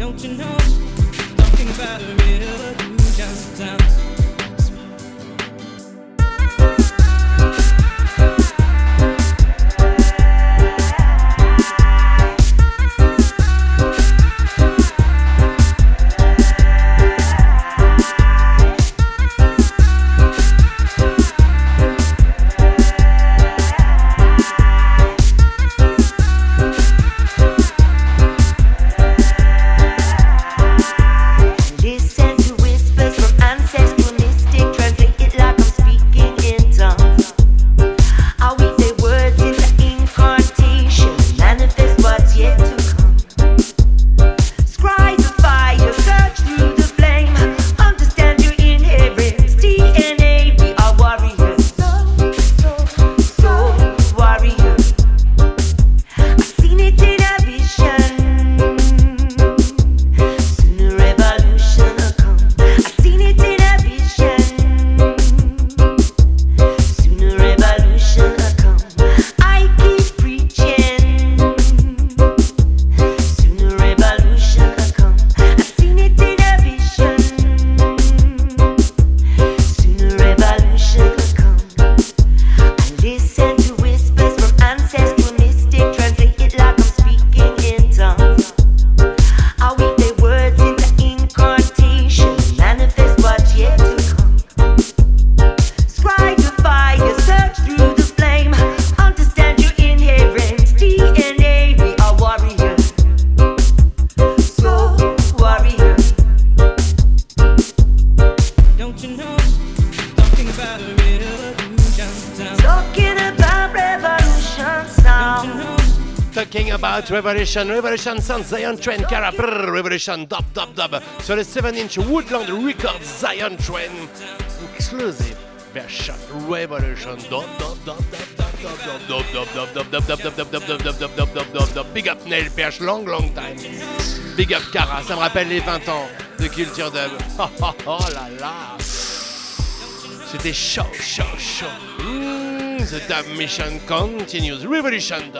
Don't you know? Talking about a revolution sounds. Revolution, Revolution Zion Train, Cara, brrr, Revolution, dub, dub, dub, sur le 7-inch Woodland Records Zion Train, exclusive version Revolution, dub, dub, dub, dub, big up Neil Perche, long, long time, big up Cara, ça me rappelle les 20 ans de Culture Dub, oh, oh, oh là là, c'était chaud, chaud, chaud, Mm, the dub mission continues, Revolution Dub.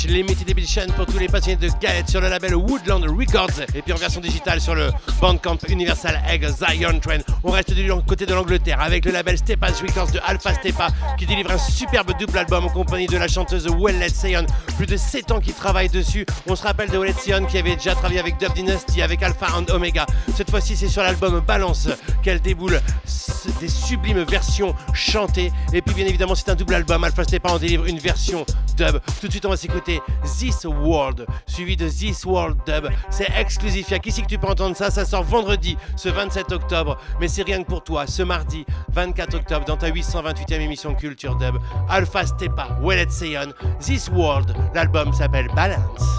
7 inch limited edition pour tous les passionnés de galette sur le label Woodland Records et puis en version digitale sur le Bandcamp Universal Egg Zion Train. On reste du côté de l'Angleterre avec le label Stepa's Records de Alpha Stepa qui délivre un superbe double album en compagnie de la chanteuse Wellet Sion. Plus de 7 ans qu'il travaille dessus. On se rappelle de Wellet Sion qui avait déjà travaillé avec Dub Dynasty, avec Alpha and Omega. Cette fois-ci, c'est sur l'album Balance qu'elle déboule des sublimes versions chantées. Et puis, bien évidemment, c'est un double album. Alpha Stepa en délivre une version dub. Tout de suite, on va s'écouter This World, suivi de This World Dub. C'est exclusif. Il y a qu'ici que tu peux entendre ça? Ça sort vendredi, ce 27 octobre. Mais c'est rien que pour toi, ce mardi 24 octobre, dans ta 828e émission Culture Dub. Alpha Stepa, Wellet Seyon, This World. L'album s'appelle Balance.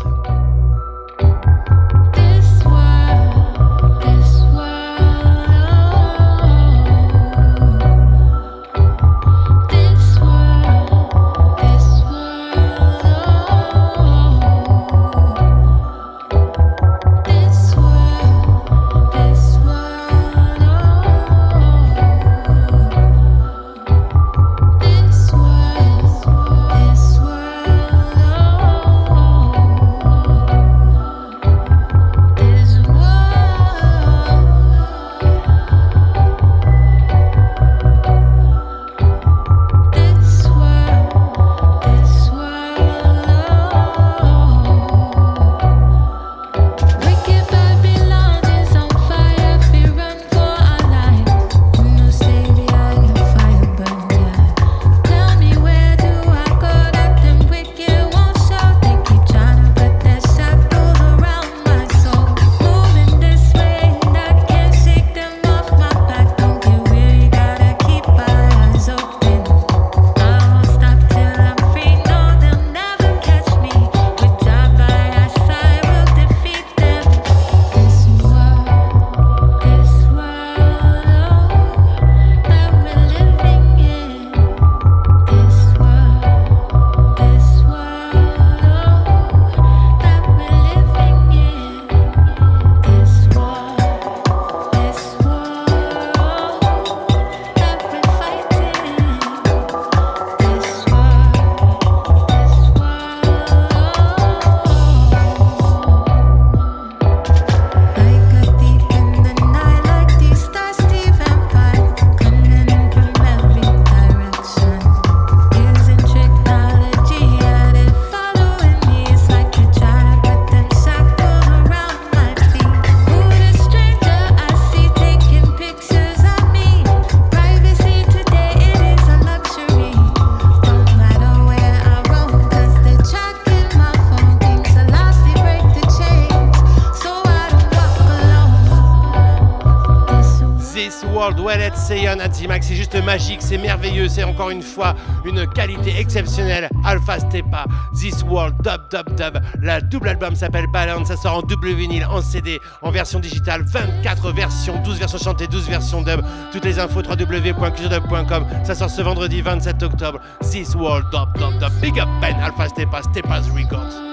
C'est juste magique, c'est merveilleux, c'est encore une fois une qualité exceptionnelle. Alpha Stepa, This World, Dub Dub Dub. La double album s'appelle Balance, ça sort en double vinyle, en CD, en version digitale, 24 versions, 12 versions chantées, 12 versions dub. Toutes les infos www.culturedub.com. Ça sort ce vendredi 27 octobre. This World, Dub Dub Dub. Big up Ben, Alpha Stepa, Stepa's Records.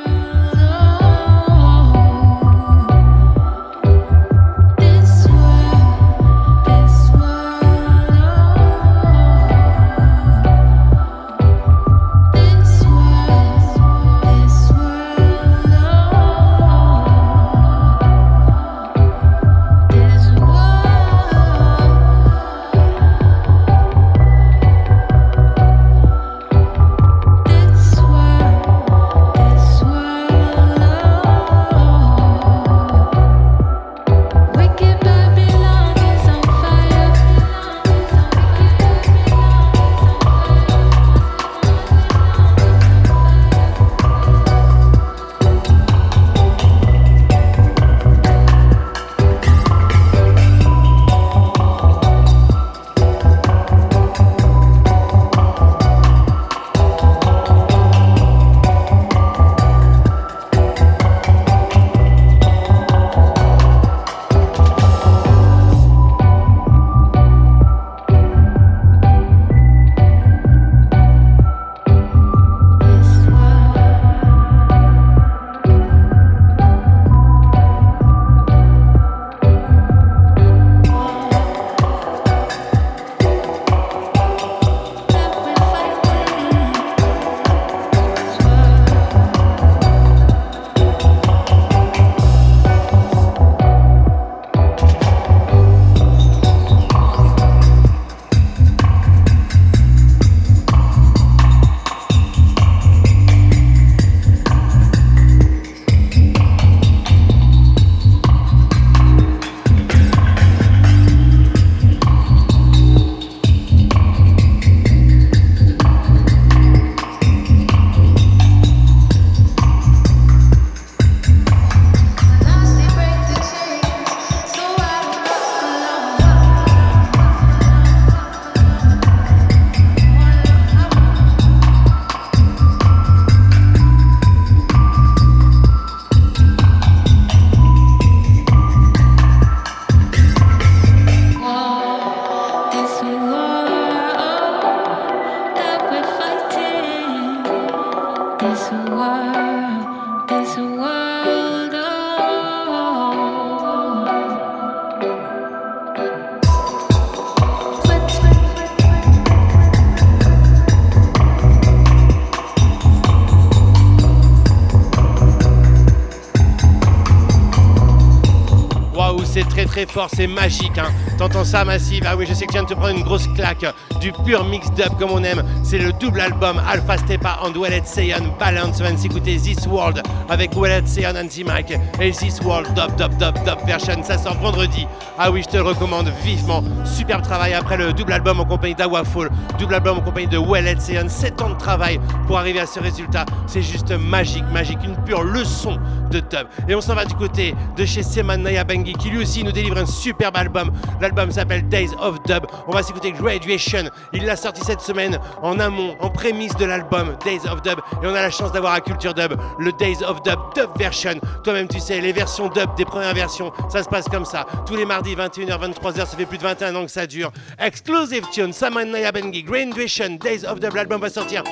Fort, c'est magique. Hein. T'entends ça, Massive? Ah oui, je sais que tu viens de te prendre une grosse claque. Du pur mix dub comme on aime. C'est le double album Alpha Stepa and Wallet Seyon Balance. On va This World avec Wallet Seyon Anti Mike et This World Dub Dub Dub Dub version. Ça sort vendredi. Ah oui, je te le recommande vivement. Superbe travail après le double album en compagnie d'Awafall. Double album en compagnie de Wallet Seyon. 7 ans de travail pour arriver à ce résultat. C'est juste magique, magique. Une pure leçon de dub. Et on s'en va du côté de chez Seman Naya Bengi qui lui aussi nous délivre un superbe album. L'album s'appelle Days of Dub. On va s'écouter Graduation. Il l'a sorti cette semaine en amont, en prémisse de l'album Days of Dub. Et on a la chance d'avoir à Culture Dub le Days of Dub Dub version. Toi-même, tu sais, les versions dub des premières versions, ça se passe comme ça. Tous les mardis, 21h, 23h, ça fait plus de 21 ans que ça dure. Exclusive tune, Saman Naya Bengi, Graduation, Days of Dub. L'album va sortir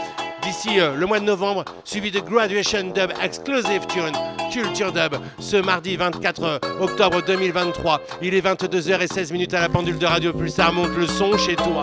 d'ici euh, le mois de novembre, suivi de Graduation Dub Exclusive Tune Culture Dub ce mardi 24 octobre 2023. Il est 22h16 minutes à la pendule de Radio Plus. Ça remonte le son chez toi.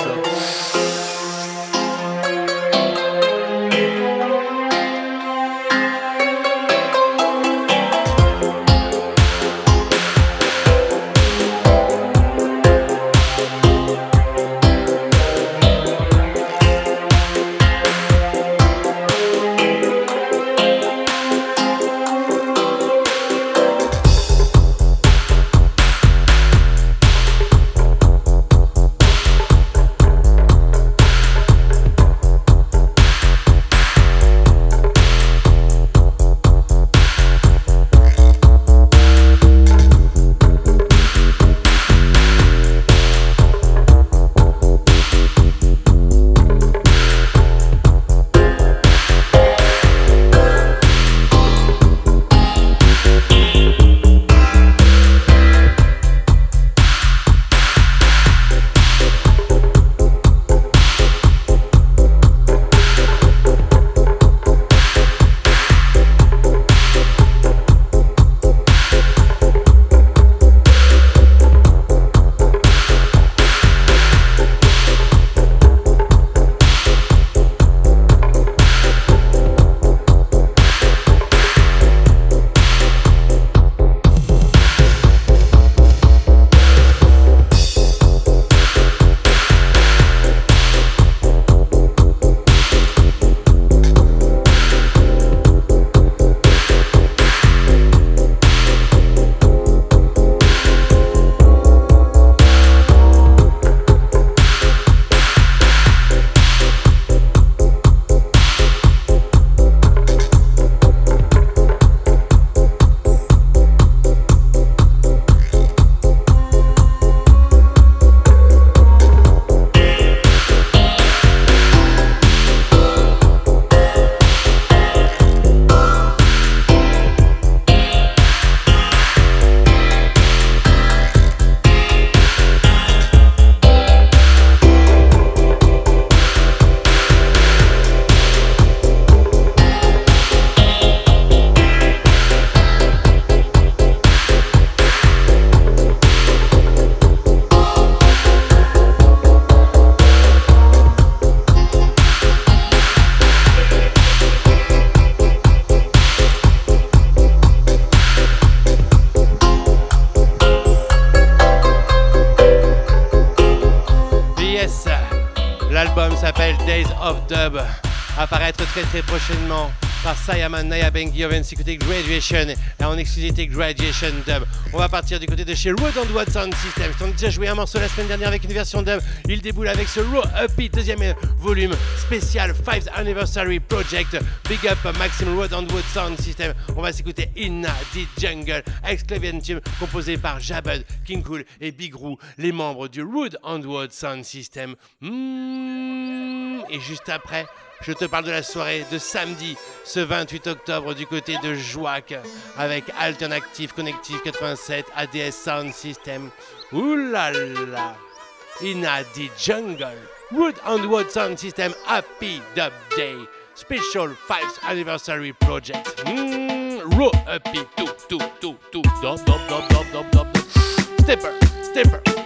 Sayaman Nayabengi of côté Graduation et en exclusivité Graduation Dub. On va partir du côté de chez Road and Watson System. Ils ont déjà joué un morceau la semaine dernière avec une version dub. Ils déboulent avec ce Raw Uppy deuxième volume spécial 5th Anniversary Project. Big up Maxim Road and Watson System. On va s'écouter Inna the Jungle, Exclaviantium composé par Jabud, King Cool et Big Roo, les membres du Road and Wood Sound System. Hmm, et juste après, je te parle de la soirée de samedi, ce 28 octobre, du côté de Jouac, avec Alternative Connective 87, ADS Sound System. Ouh là là! Inna the Jungle, Wood and Wood Sound System, Happy Dub Day, Special 5th Anniversary Project. Mmm, happy. Stepper, stepper.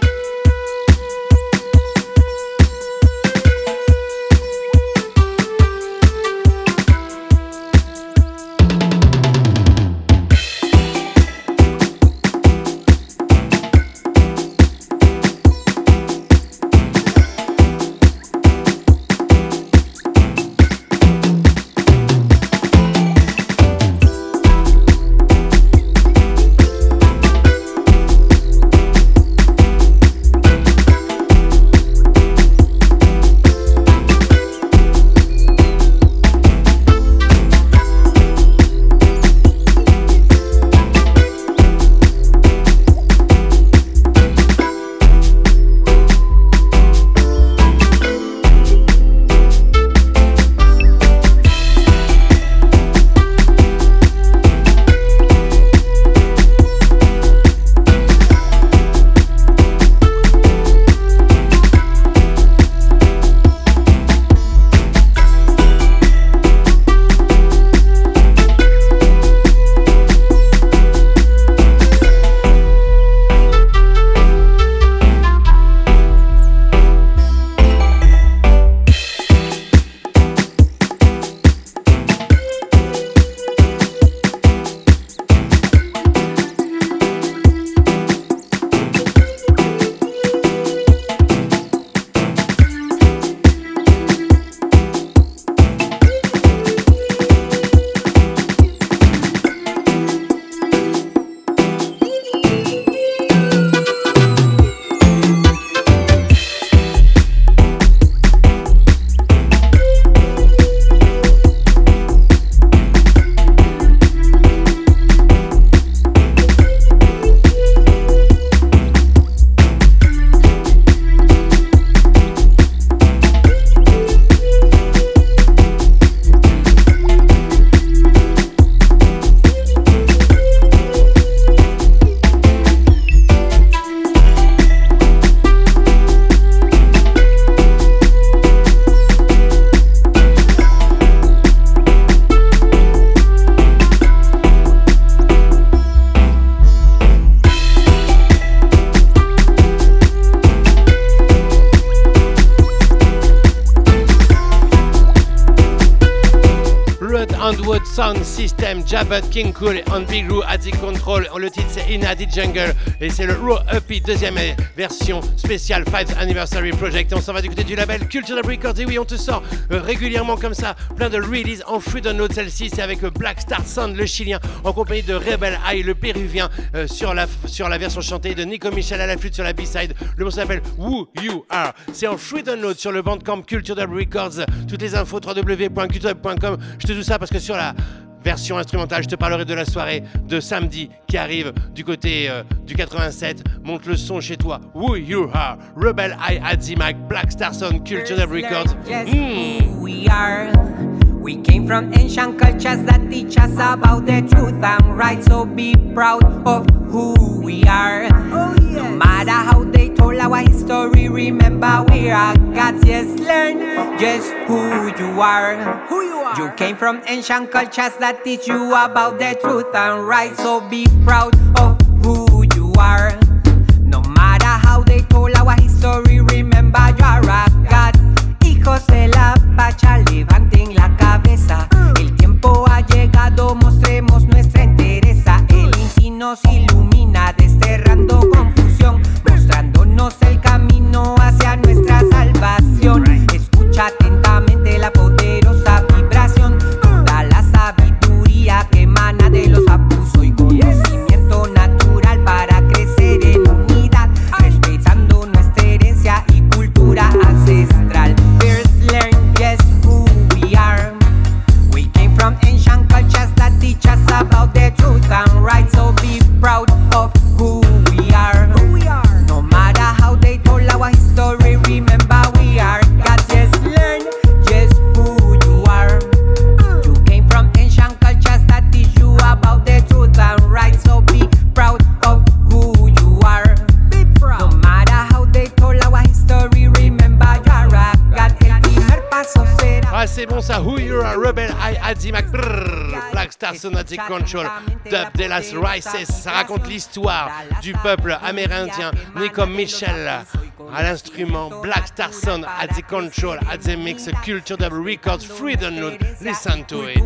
Jabba King Cool and Big Roo at the Control. Le titre c'est In the Jungle et c'est le Raw Uppy deuxième version spéciale 5th Anniversary Project. Et on s'en va du côté du label Culture Records. Et oui, on te sort euh, régulièrement comme ça plein de releases en free download. Celle-ci c'est avec euh, Black Star Sound, le chilien, en compagnie de Rebel Eye, le péruvien, euh, sur, la, sur la version chantée de Nico Michel à la flûte sur la B-side. Le morceau s'appelle Who You Are. C'est en free download sur le bandcamp Culture Records. Toutes les infos www.culture.com. Je te dis ça parce que sur la version instrumentale, je te parlerai de la soirée de samedi qui arrive du côté euh, du 87. Monte le son chez toi. Who You Are. Rebel Eye Adzimac, Black Star Sound, Culture Records. Yes, Mm. who we are. We came from ancient cultures that teach us about the truth and right. So be proud of who we are. No matter how they told our history, remember we are gods. Yes, learn just who you are. Who you are. You came from ancient cultures that teach you about the truth and right. So be proud of Sonatic Control. Dub de las Rices. Ça raconte l'histoire du peuple amérindien comme Michel à l'instrument. Black Star Son at the control, at the mix. Culture Dub Records. Free download. Listen to it.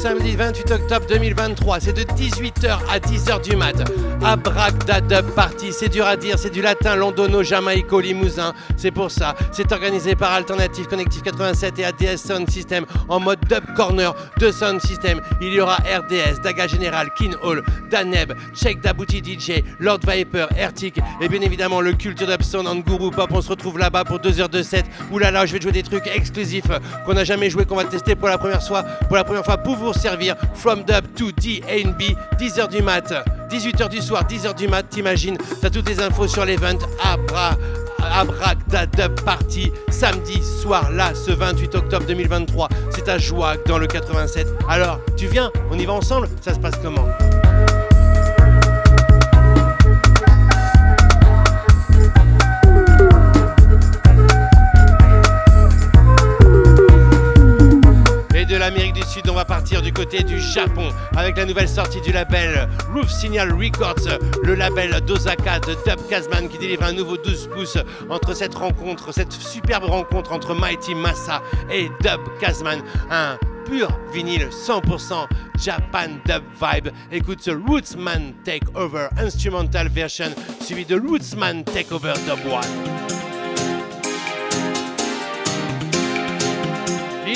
Samedi 28 octobre 2023. C'est de 18h à 10h du mat. Abracadabra Party. C'est dur à dire, c'est du latin londono jamaïco limousin. C'est pour ça. C'est organisé par Alternative Connective 87 et ADS Sound System en mode dub corner de Sound System. Il y aura RDS, Daga General, Kin Hall, Daneb, Check Dabouti DJ, Lord Viper, Ertic et bien évidemment le Culture Dub Sound en Guru Pop. On se retrouve là-bas pour 2 heures de set. Ouh là je vais jouer des trucs exclusifs qu'on n'a jamais joué, qu'on va tester pour la première fois, pour la première fois pour vous servir. From Dub to DNB, 10h du mat, 18h du soir, 10h du mat, t'imagines, t'as toutes les infos sur l'event Abra. Party samedi soir là ce 28 octobre 2023 c'est à Jouac dans le 87 alors tu viens on y va ensemble? Ça se passe comment? Va partir du côté du Japon avec la nouvelle sortie du label Roof Signal Records, le label d'Osaka de Dub Kazman qui délivre un nouveau 12 pouces entre cette rencontre, cette superbe rencontre entre Mighty Massa et Dub Kazman, un pur vinyle 100% Japan Dub Vibe. Écoute ce Rootsman Takeover Instrumental Version suivi de Rootsman Takeover Dub One.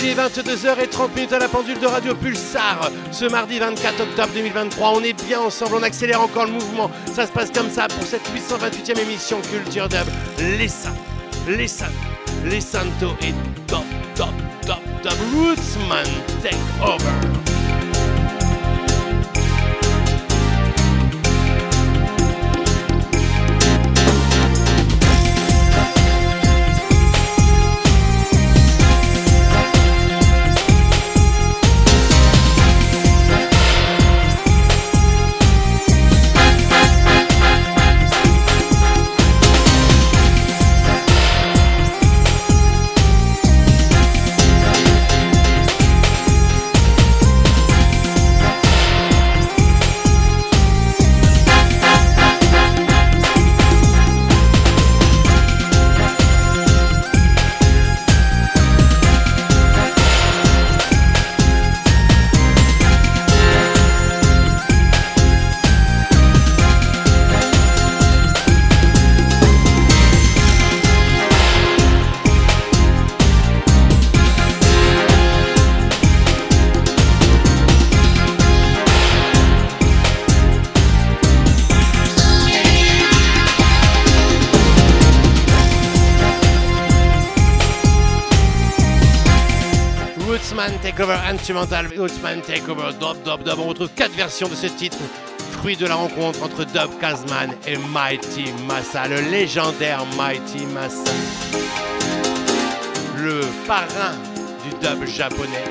Il est 22h30 à la pendule de Radio Pulsar. Ce mardi 24 octobre 2023, on est bien ensemble, on accélère encore le mouvement. Ça se passe comme ça pour cette 828e émission Culture Dub. Les Saints, les Saints, les Santo et Top, Top, Top, Top Rootsman Take Over. Takeover Dub Dub Dub. On retrouve quatre versions de ce titre, fruit de la rencontre entre Dub Kazman et Mighty Massa, le légendaire Mighty Massa, le parrain du dub japonais.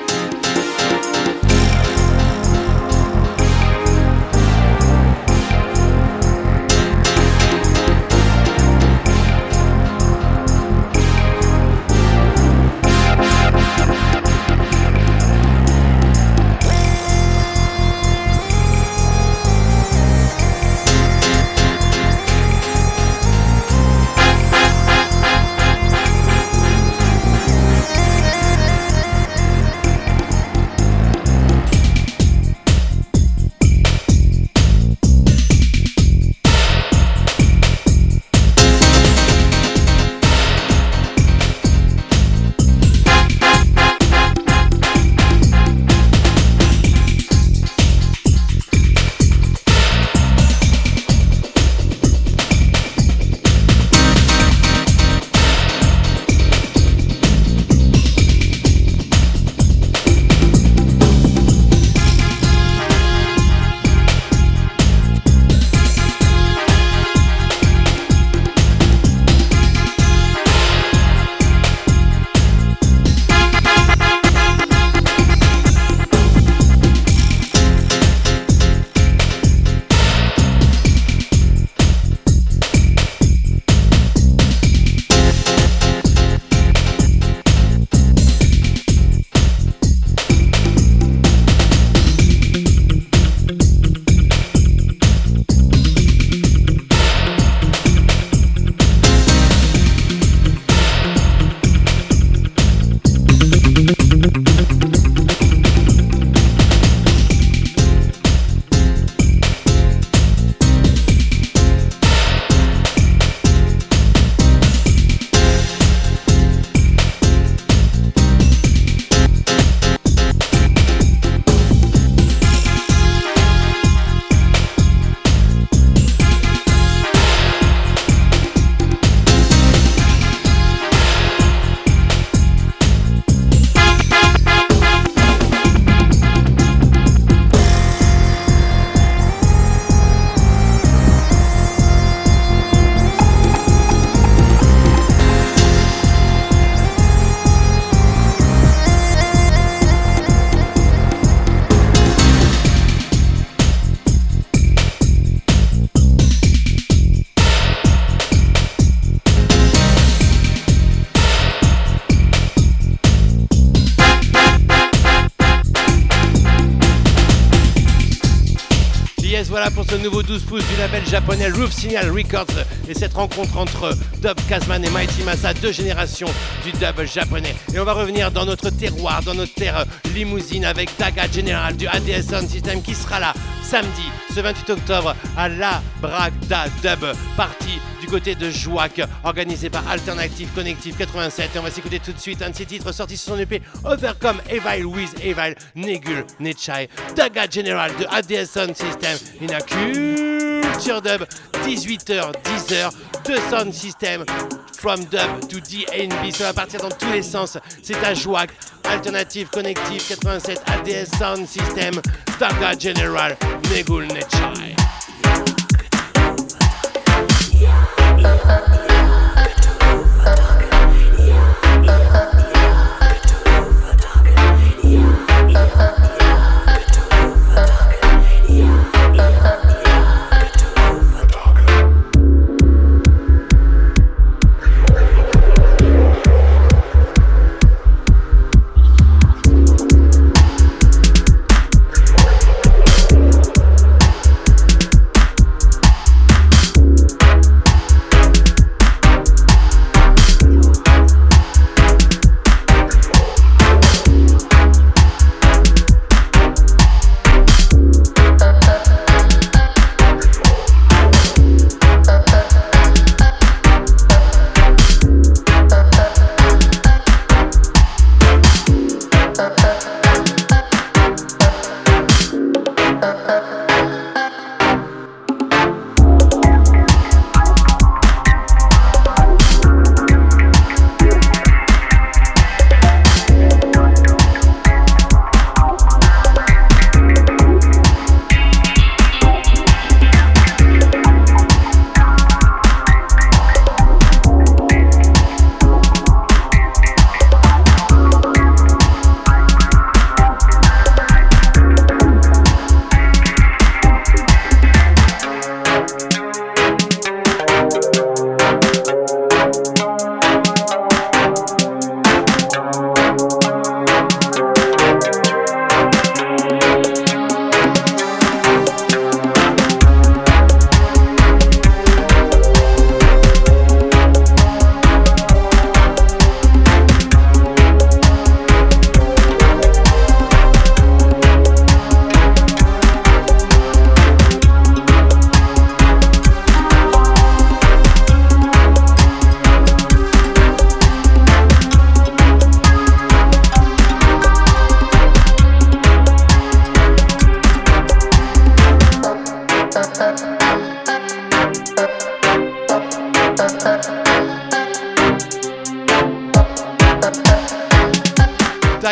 12 pouces du label japonais Roof Signal Records et cette rencontre entre Dub Kazman et Mighty Massa, deux générations du dub japonais. Et on va revenir dans notre terroir, dans notre terre limousine avec Daga General du ADS Sound System qui sera là samedi ce 28 octobre à La Bragda Dub Party du côté de Jouac, organisé par Alternative Connective 87. Et on va s'écouter tout de suite un de ses titres sortis sur son EP Overcome Evil with Evil Negul Nechai Daga General de ADS Sound System in a culture dub 18h 10h de Sound System from dub to DNB ça va partir dans tous les sens. C'est à Jouac Alternative Connective 87 ADS Sound System Daga General Negul Nechai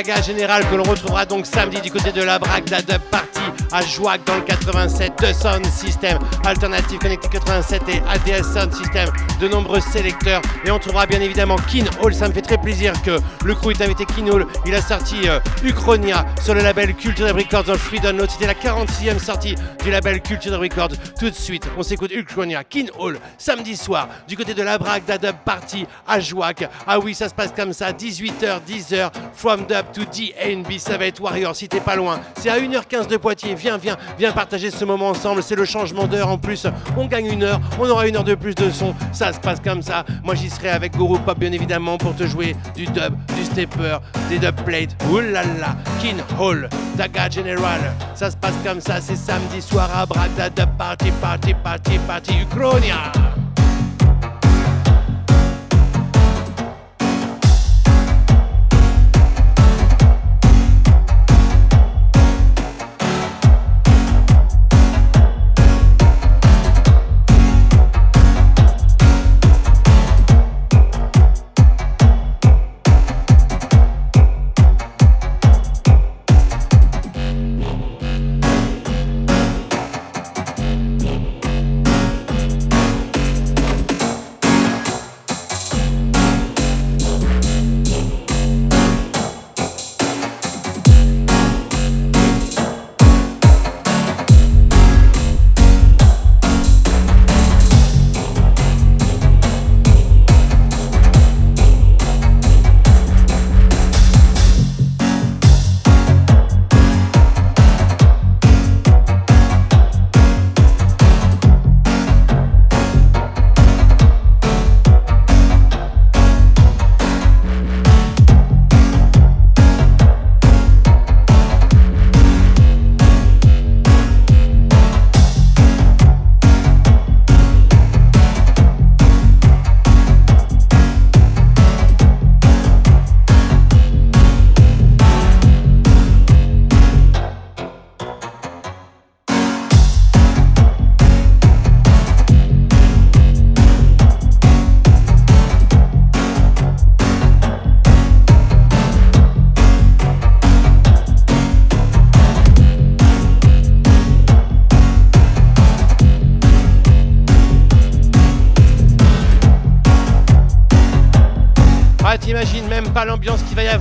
Daga Général que l'on retrouvera donc samedi du côté de la Braque, la Dub Party à Jouac dans le 87 de Sound System, Alternative Connected 87 et ADS Sound System, de nombreux sélecteurs. Et on trouvera bien évidemment Kin Hall. Ça me fait très plaisir que le crew ait invité Kin Hall. Il a sorti euh, Uchronia sur le label Culture Records dans le Free. C'était la 46e sortie du label Culture Records. Tout de suite, on s'écoute Uchronia, Kin Hall, samedi soir, du côté de la Braque, la Dub Party à Jouac. Ah oui, ça se passe comme ça, 18h, 10h, from Dub to DNB. Ça va être Warrior si t'es pas loin. C'est à 1h15 de Poitiers. Viens, viens, viens partager ce moment ensemble. C'est le changement d'heure en plus. On gagne une heure, on aura une heure de plus de son. Ça se passe comme ça. Moi j'y serai avec Guru Pop bien évidemment pour te jouer du dub, du stepper, des dub plates. Oulala, Kin Hall, Daga General. Ça se passe comme ça. C'est samedi soir à Bragda Dub Party, Party, Party, Party, Uchronia.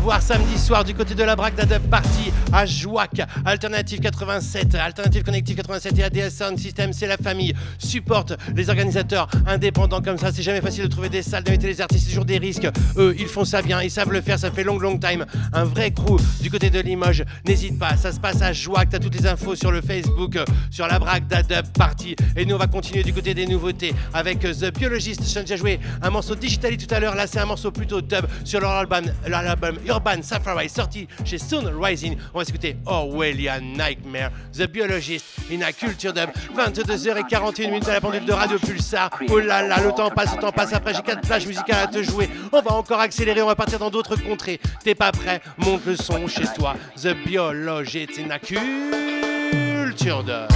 Avoir samedi soir du côté de la Braque Dub Party à Jouac. Alternative 87, Alternative Connective 87 et ADS Sound System, c'est la famille. Supporte les organisateurs indépendants comme ça. C'est jamais facile de trouver des salles, d'inviter les artistes, c'est toujours des risques. Eux, ils font ça bien, ils savent le faire, ça fait long, long time. Un vrai crew du côté de Limoges. N'hésite pas, ça se passe à Jouac. T'as toutes les infos sur le Facebook, sur la Braque Dub Party. Et nous, on va continuer du côté des nouveautés avec euh, The Biologist. Je déjà joué un morceau Digitally tout à l'heure. Là, c'est un morceau plutôt dub sur leur album, leur album Urban Safari sorti chez Soon Rising. On va s'écouter Orwellian Nightmare, The Biologist, in a culture dub. 22h41 minutes à la pendule de Radio Pulsar. Oh là là, le temps passe, le temps passe. Après, j'ai quatre plages musicales à te jouer. On va encore accélérer, on va partir dans d'autres contrées. T'es pas prêt Monte le son chez toi. The Biologist, in a culture dub.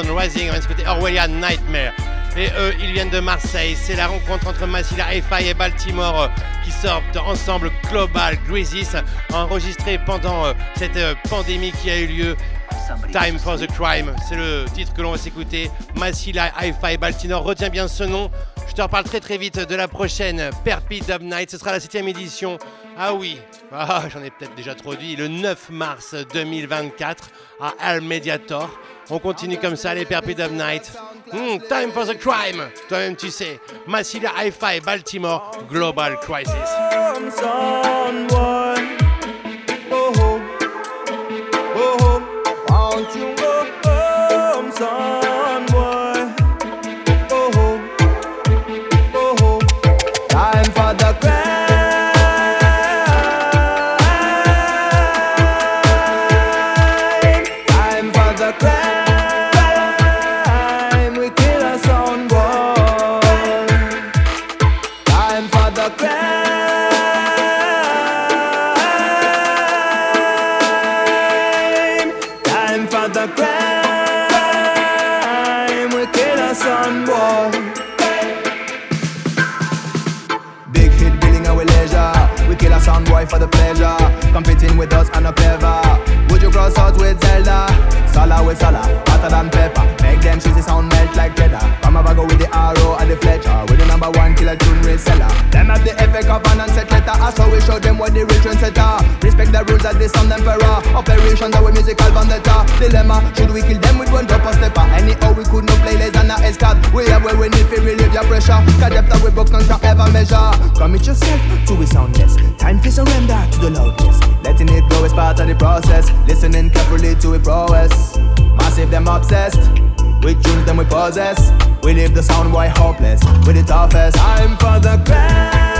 Rising. On écouter Orwellian Nightmare. Et eux, ils viennent de Marseille. C'est la rencontre entre Massila Hi-Fi et Baltimore euh, qui sortent ensemble Global Grizzlies, enregistré pendant euh, cette euh, pandémie qui a eu lieu. Time for the Crime, c'est le titre que l'on va s'écouter. Massila Hi-Fi Baltimore, retiens bien ce nom. Je te reparle très très vite de la prochaine Perpi Dub Night. Ce sera la 7 édition. Ah oui, ah, j'en ai peut-être déjà trop dit. Le 9 mars 2024 à Almediator. On continue comme ça les Perpi Dub Night. Hmm, time for the Crime. Toi-même tu sais. Massila Hi-Fi Baltimore Global Crisis. Rules as the sound emperor. Operation that we musical vendetta. Dilemma, should we kill them with one drop or stepper? Anyhow, we could not play less than a escort. We have where we need to relieve your pressure. Cause depth that we box none can ever measure. Commit yourself to a soundness. Time to surrender to the loudness. Letting it go is part of the process. Listening carefully to it prowess. Massive, them obsessed. With tunes, them we possess. We leave the sound boy hopeless. With the toughest. Time for the Time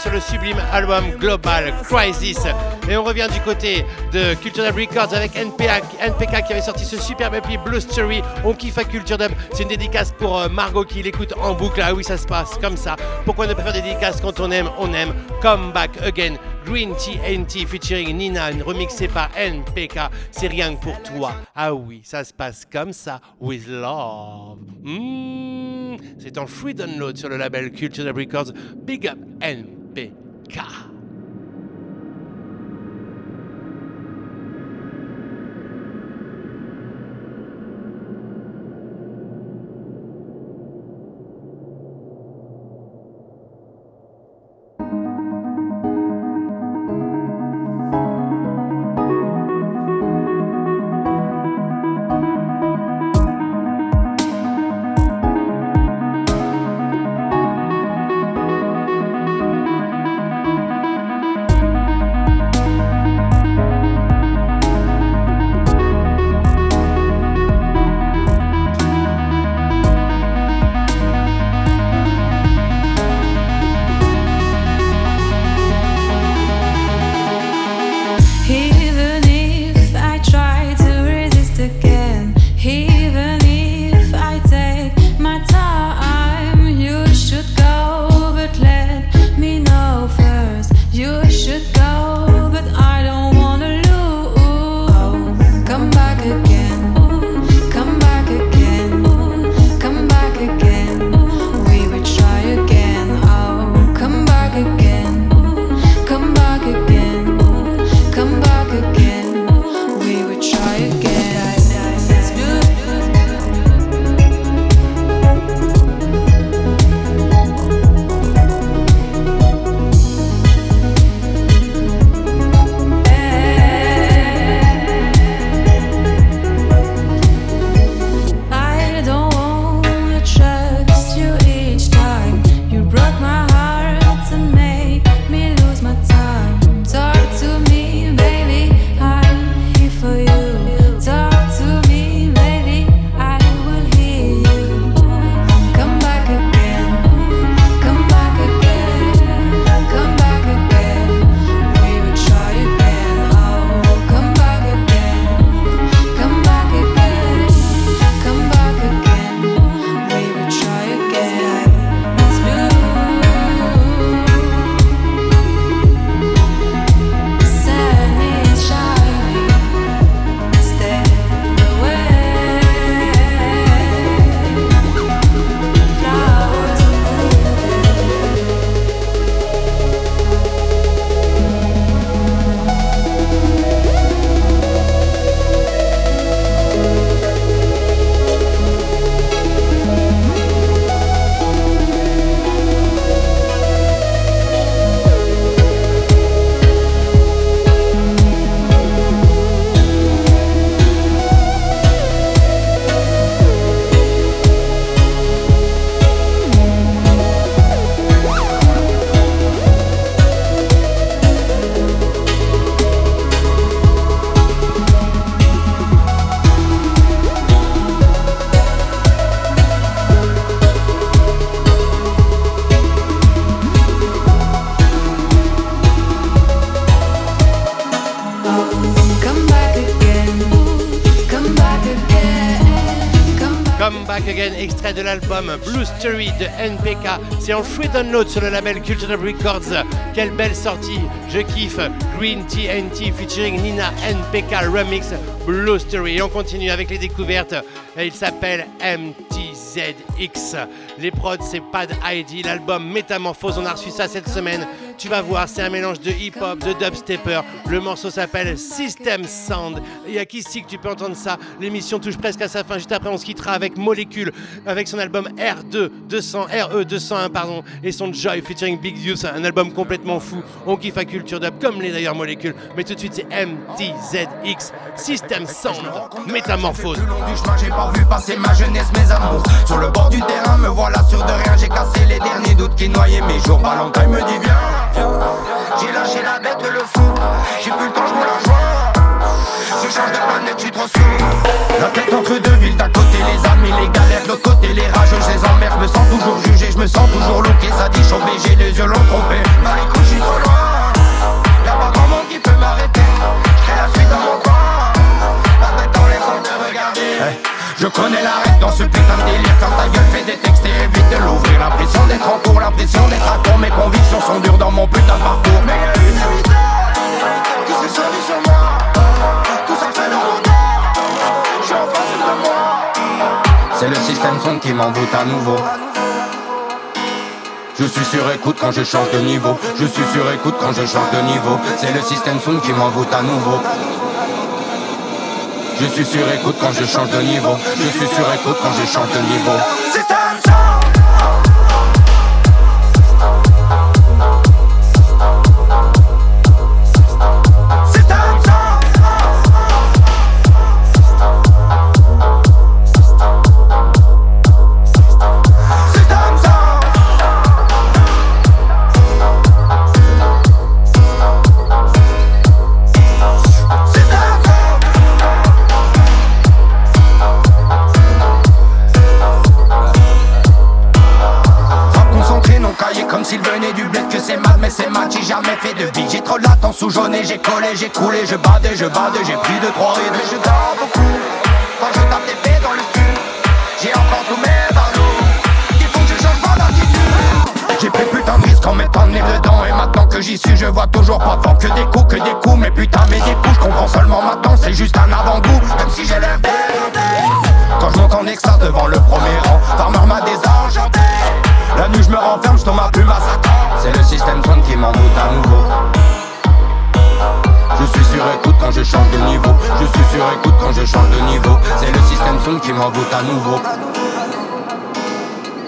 sur le sublime album Global Crisis. Et on revient du côté de Culture Dub Records avec NPK, qui avait sorti ce superbe EP Blue Story. On kiffe à Culture Dub. C'est une dédicace pour euh, Margot qui l'écoute en boucle. Ah oui, ça se passe comme ça. Pourquoi ne pas faire des dédicaces quand on aime On aime? Come Back Again. Green TNT featuring Nina, remixé par NPK. C'est rien que pour toi. Ah oui, ça se passe comme ça. With love. Mm. C'est en free download sur le label Culture Dub Records. Big up NPK. K. de l'album Blue Story de NPK. C'est en free download sur le label Culture Records. Quelle belle sortie, je kiffe. Green TNT featuring Nina NPK Remix Blue Story. Et on continue avec les découvertes. Il s'appelle MTZX. Les prods, c'est Pad ID. L'album Métamorphose, on a reçu ça cette semaine. Tu vas voir, c'est un mélange de hip-hop, de dubstepper. Le morceau s'appelle System Sound. Il y a qu'ici que tu peux entendre ça. L'émission touche presque à sa fin. Juste après, on se quittera avec Molecule, avec son album R2 200, RE 201, pardon, et son Joy featuring Big Youth, un album complètement fou. On kiffe à Culture Dub, comme les d'ailleurs Molecule. Mais tout de suite, c'est MTZX System Sound Métamorphose. j'ai pas vu passer ma jeunesse, mes amours. Sur le bord du terrain, me voilà sûr de rien. J'ai cassé les derniers doutes qui noyaient mes jours. Valentin me dit viens. J'ai lâché la bête, le fou. J'ai plus le temps, je me la joie. Je change de planète, je suis trop sous. La tête entre deux villes, d'un côté les amis, les galères, de l'autre côté les rageux, je les emmerde. Je me sens toujours jugé, je me sens toujours looké. Ça dit chômé, j'ai les yeux longs trompés. Dans les je suis trop loin. Y'a pas grand monde qui peut m'arrêter. J'fais la suite dans mon coin. La tête dans les de regarder. Je connais la règle dans ce putain de délire Ferme ta gueule, fais des textes et évite de l'ouvrir L'impression d'être en cours, l'impression d'être à court Mes convictions sont dures dans mon putain de parcours Mais y'a une C'est le système son qui m'envoûte à nouveau. Je suis sur écoute quand je change de niveau. Je suis sur écoute quand je change de niveau. C'est le système son qui m'envoûte à nouveau. Je suis sur écoute quand je change de niveau. Je suis sur écoute quand je change de niveau. Sous et j'ai collé J'ai coulé, je badais, je badais J'ai plus de trois rides mais je dors beaucoup Quand je tape des pieds dans le cul J'ai encore tous mes ballons Il faut que je change pas d'attitude. J'ai pris putain de risque en nez dedans Et maintenant que j'y suis je vois toujours pas devant Que des coups, que des coups. Mais putain mais des je comprends seulement maintenant C'est juste un avant-goût Même si j'ai l'air Quand je monte en extase devant le premier rang Farmer m'a désargenté la nuit je me renferme, je tombe ma plume à C'est le système son qui m'envoûte à nouveau Je suis sur écoute quand je change de niveau. Je suis sur écoute quand je change de niveau. C'est le système son qui m'envoûte à nouveau.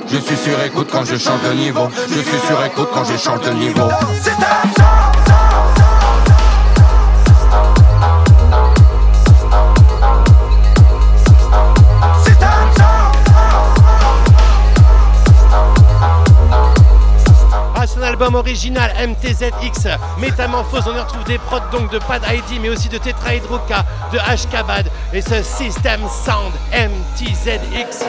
Je suis sur écoute quand je change de niveau. Je suis sur écoute quand je change de niveau. Système original MTZX Métamorphose. On y retrouve des prods donc de Pad ID, mais aussi de Tetrahydroka, de Ashkabad et ce System Sound MTZX.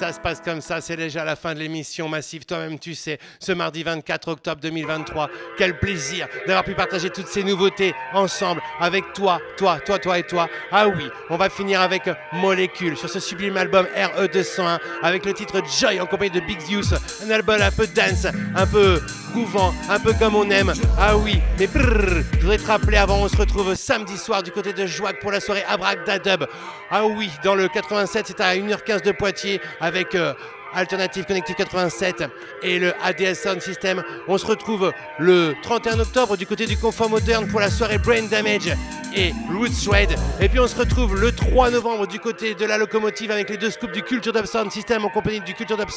Ça se passe comme ça, c'est déjà la fin de l'émission Massive, toi-même tu sais, ce mardi 24 octobre 2023. Quel plaisir d'avoir pu partager toutes ces nouveautés ensemble avec toi, toi, toi, toi et toi. Ah oui, on va finir avec Molécule sur ce sublime album RE201 avec le titre Joy en compagnie de Big Youth, un album un peu dance, un peu couvent, un peu comme on aime. Ah oui, mais brrr, je voudrais te rappeler avant, on se retrouve samedi soir du côté de Joac pour la soirée Abracadabra. Ah oui, dans le 87, c'est à 1h15 de Poitiers avec euh, Alternative Connective 87 et le ADS Sound System. On se retrouve le 31 octobre du côté du Confort Moderne pour la soirée Brain Damage et Roots Shred. Et puis on se retrouve le 3 novembre du côté de la locomotive avec les deux scoops du Culture Dub System en compagnie du Culture Dub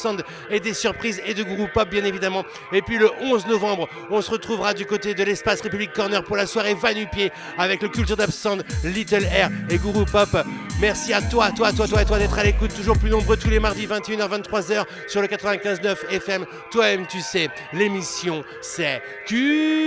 et des surprises et de Guru Pop bien évidemment. Et puis le 11 novembre, on se retrouvera du côté de l'espace République Corner pour la soirée Vanupier avec le Culture Dub Little Air et Guru Pop. Merci à toi, toi, toi, toi et toi d'être à l'écoute, toujours plus nombreux tous les mardis 21h, 23h sur le 95.9 FM. Toi-même, tu sais, l'émission c'est Culture.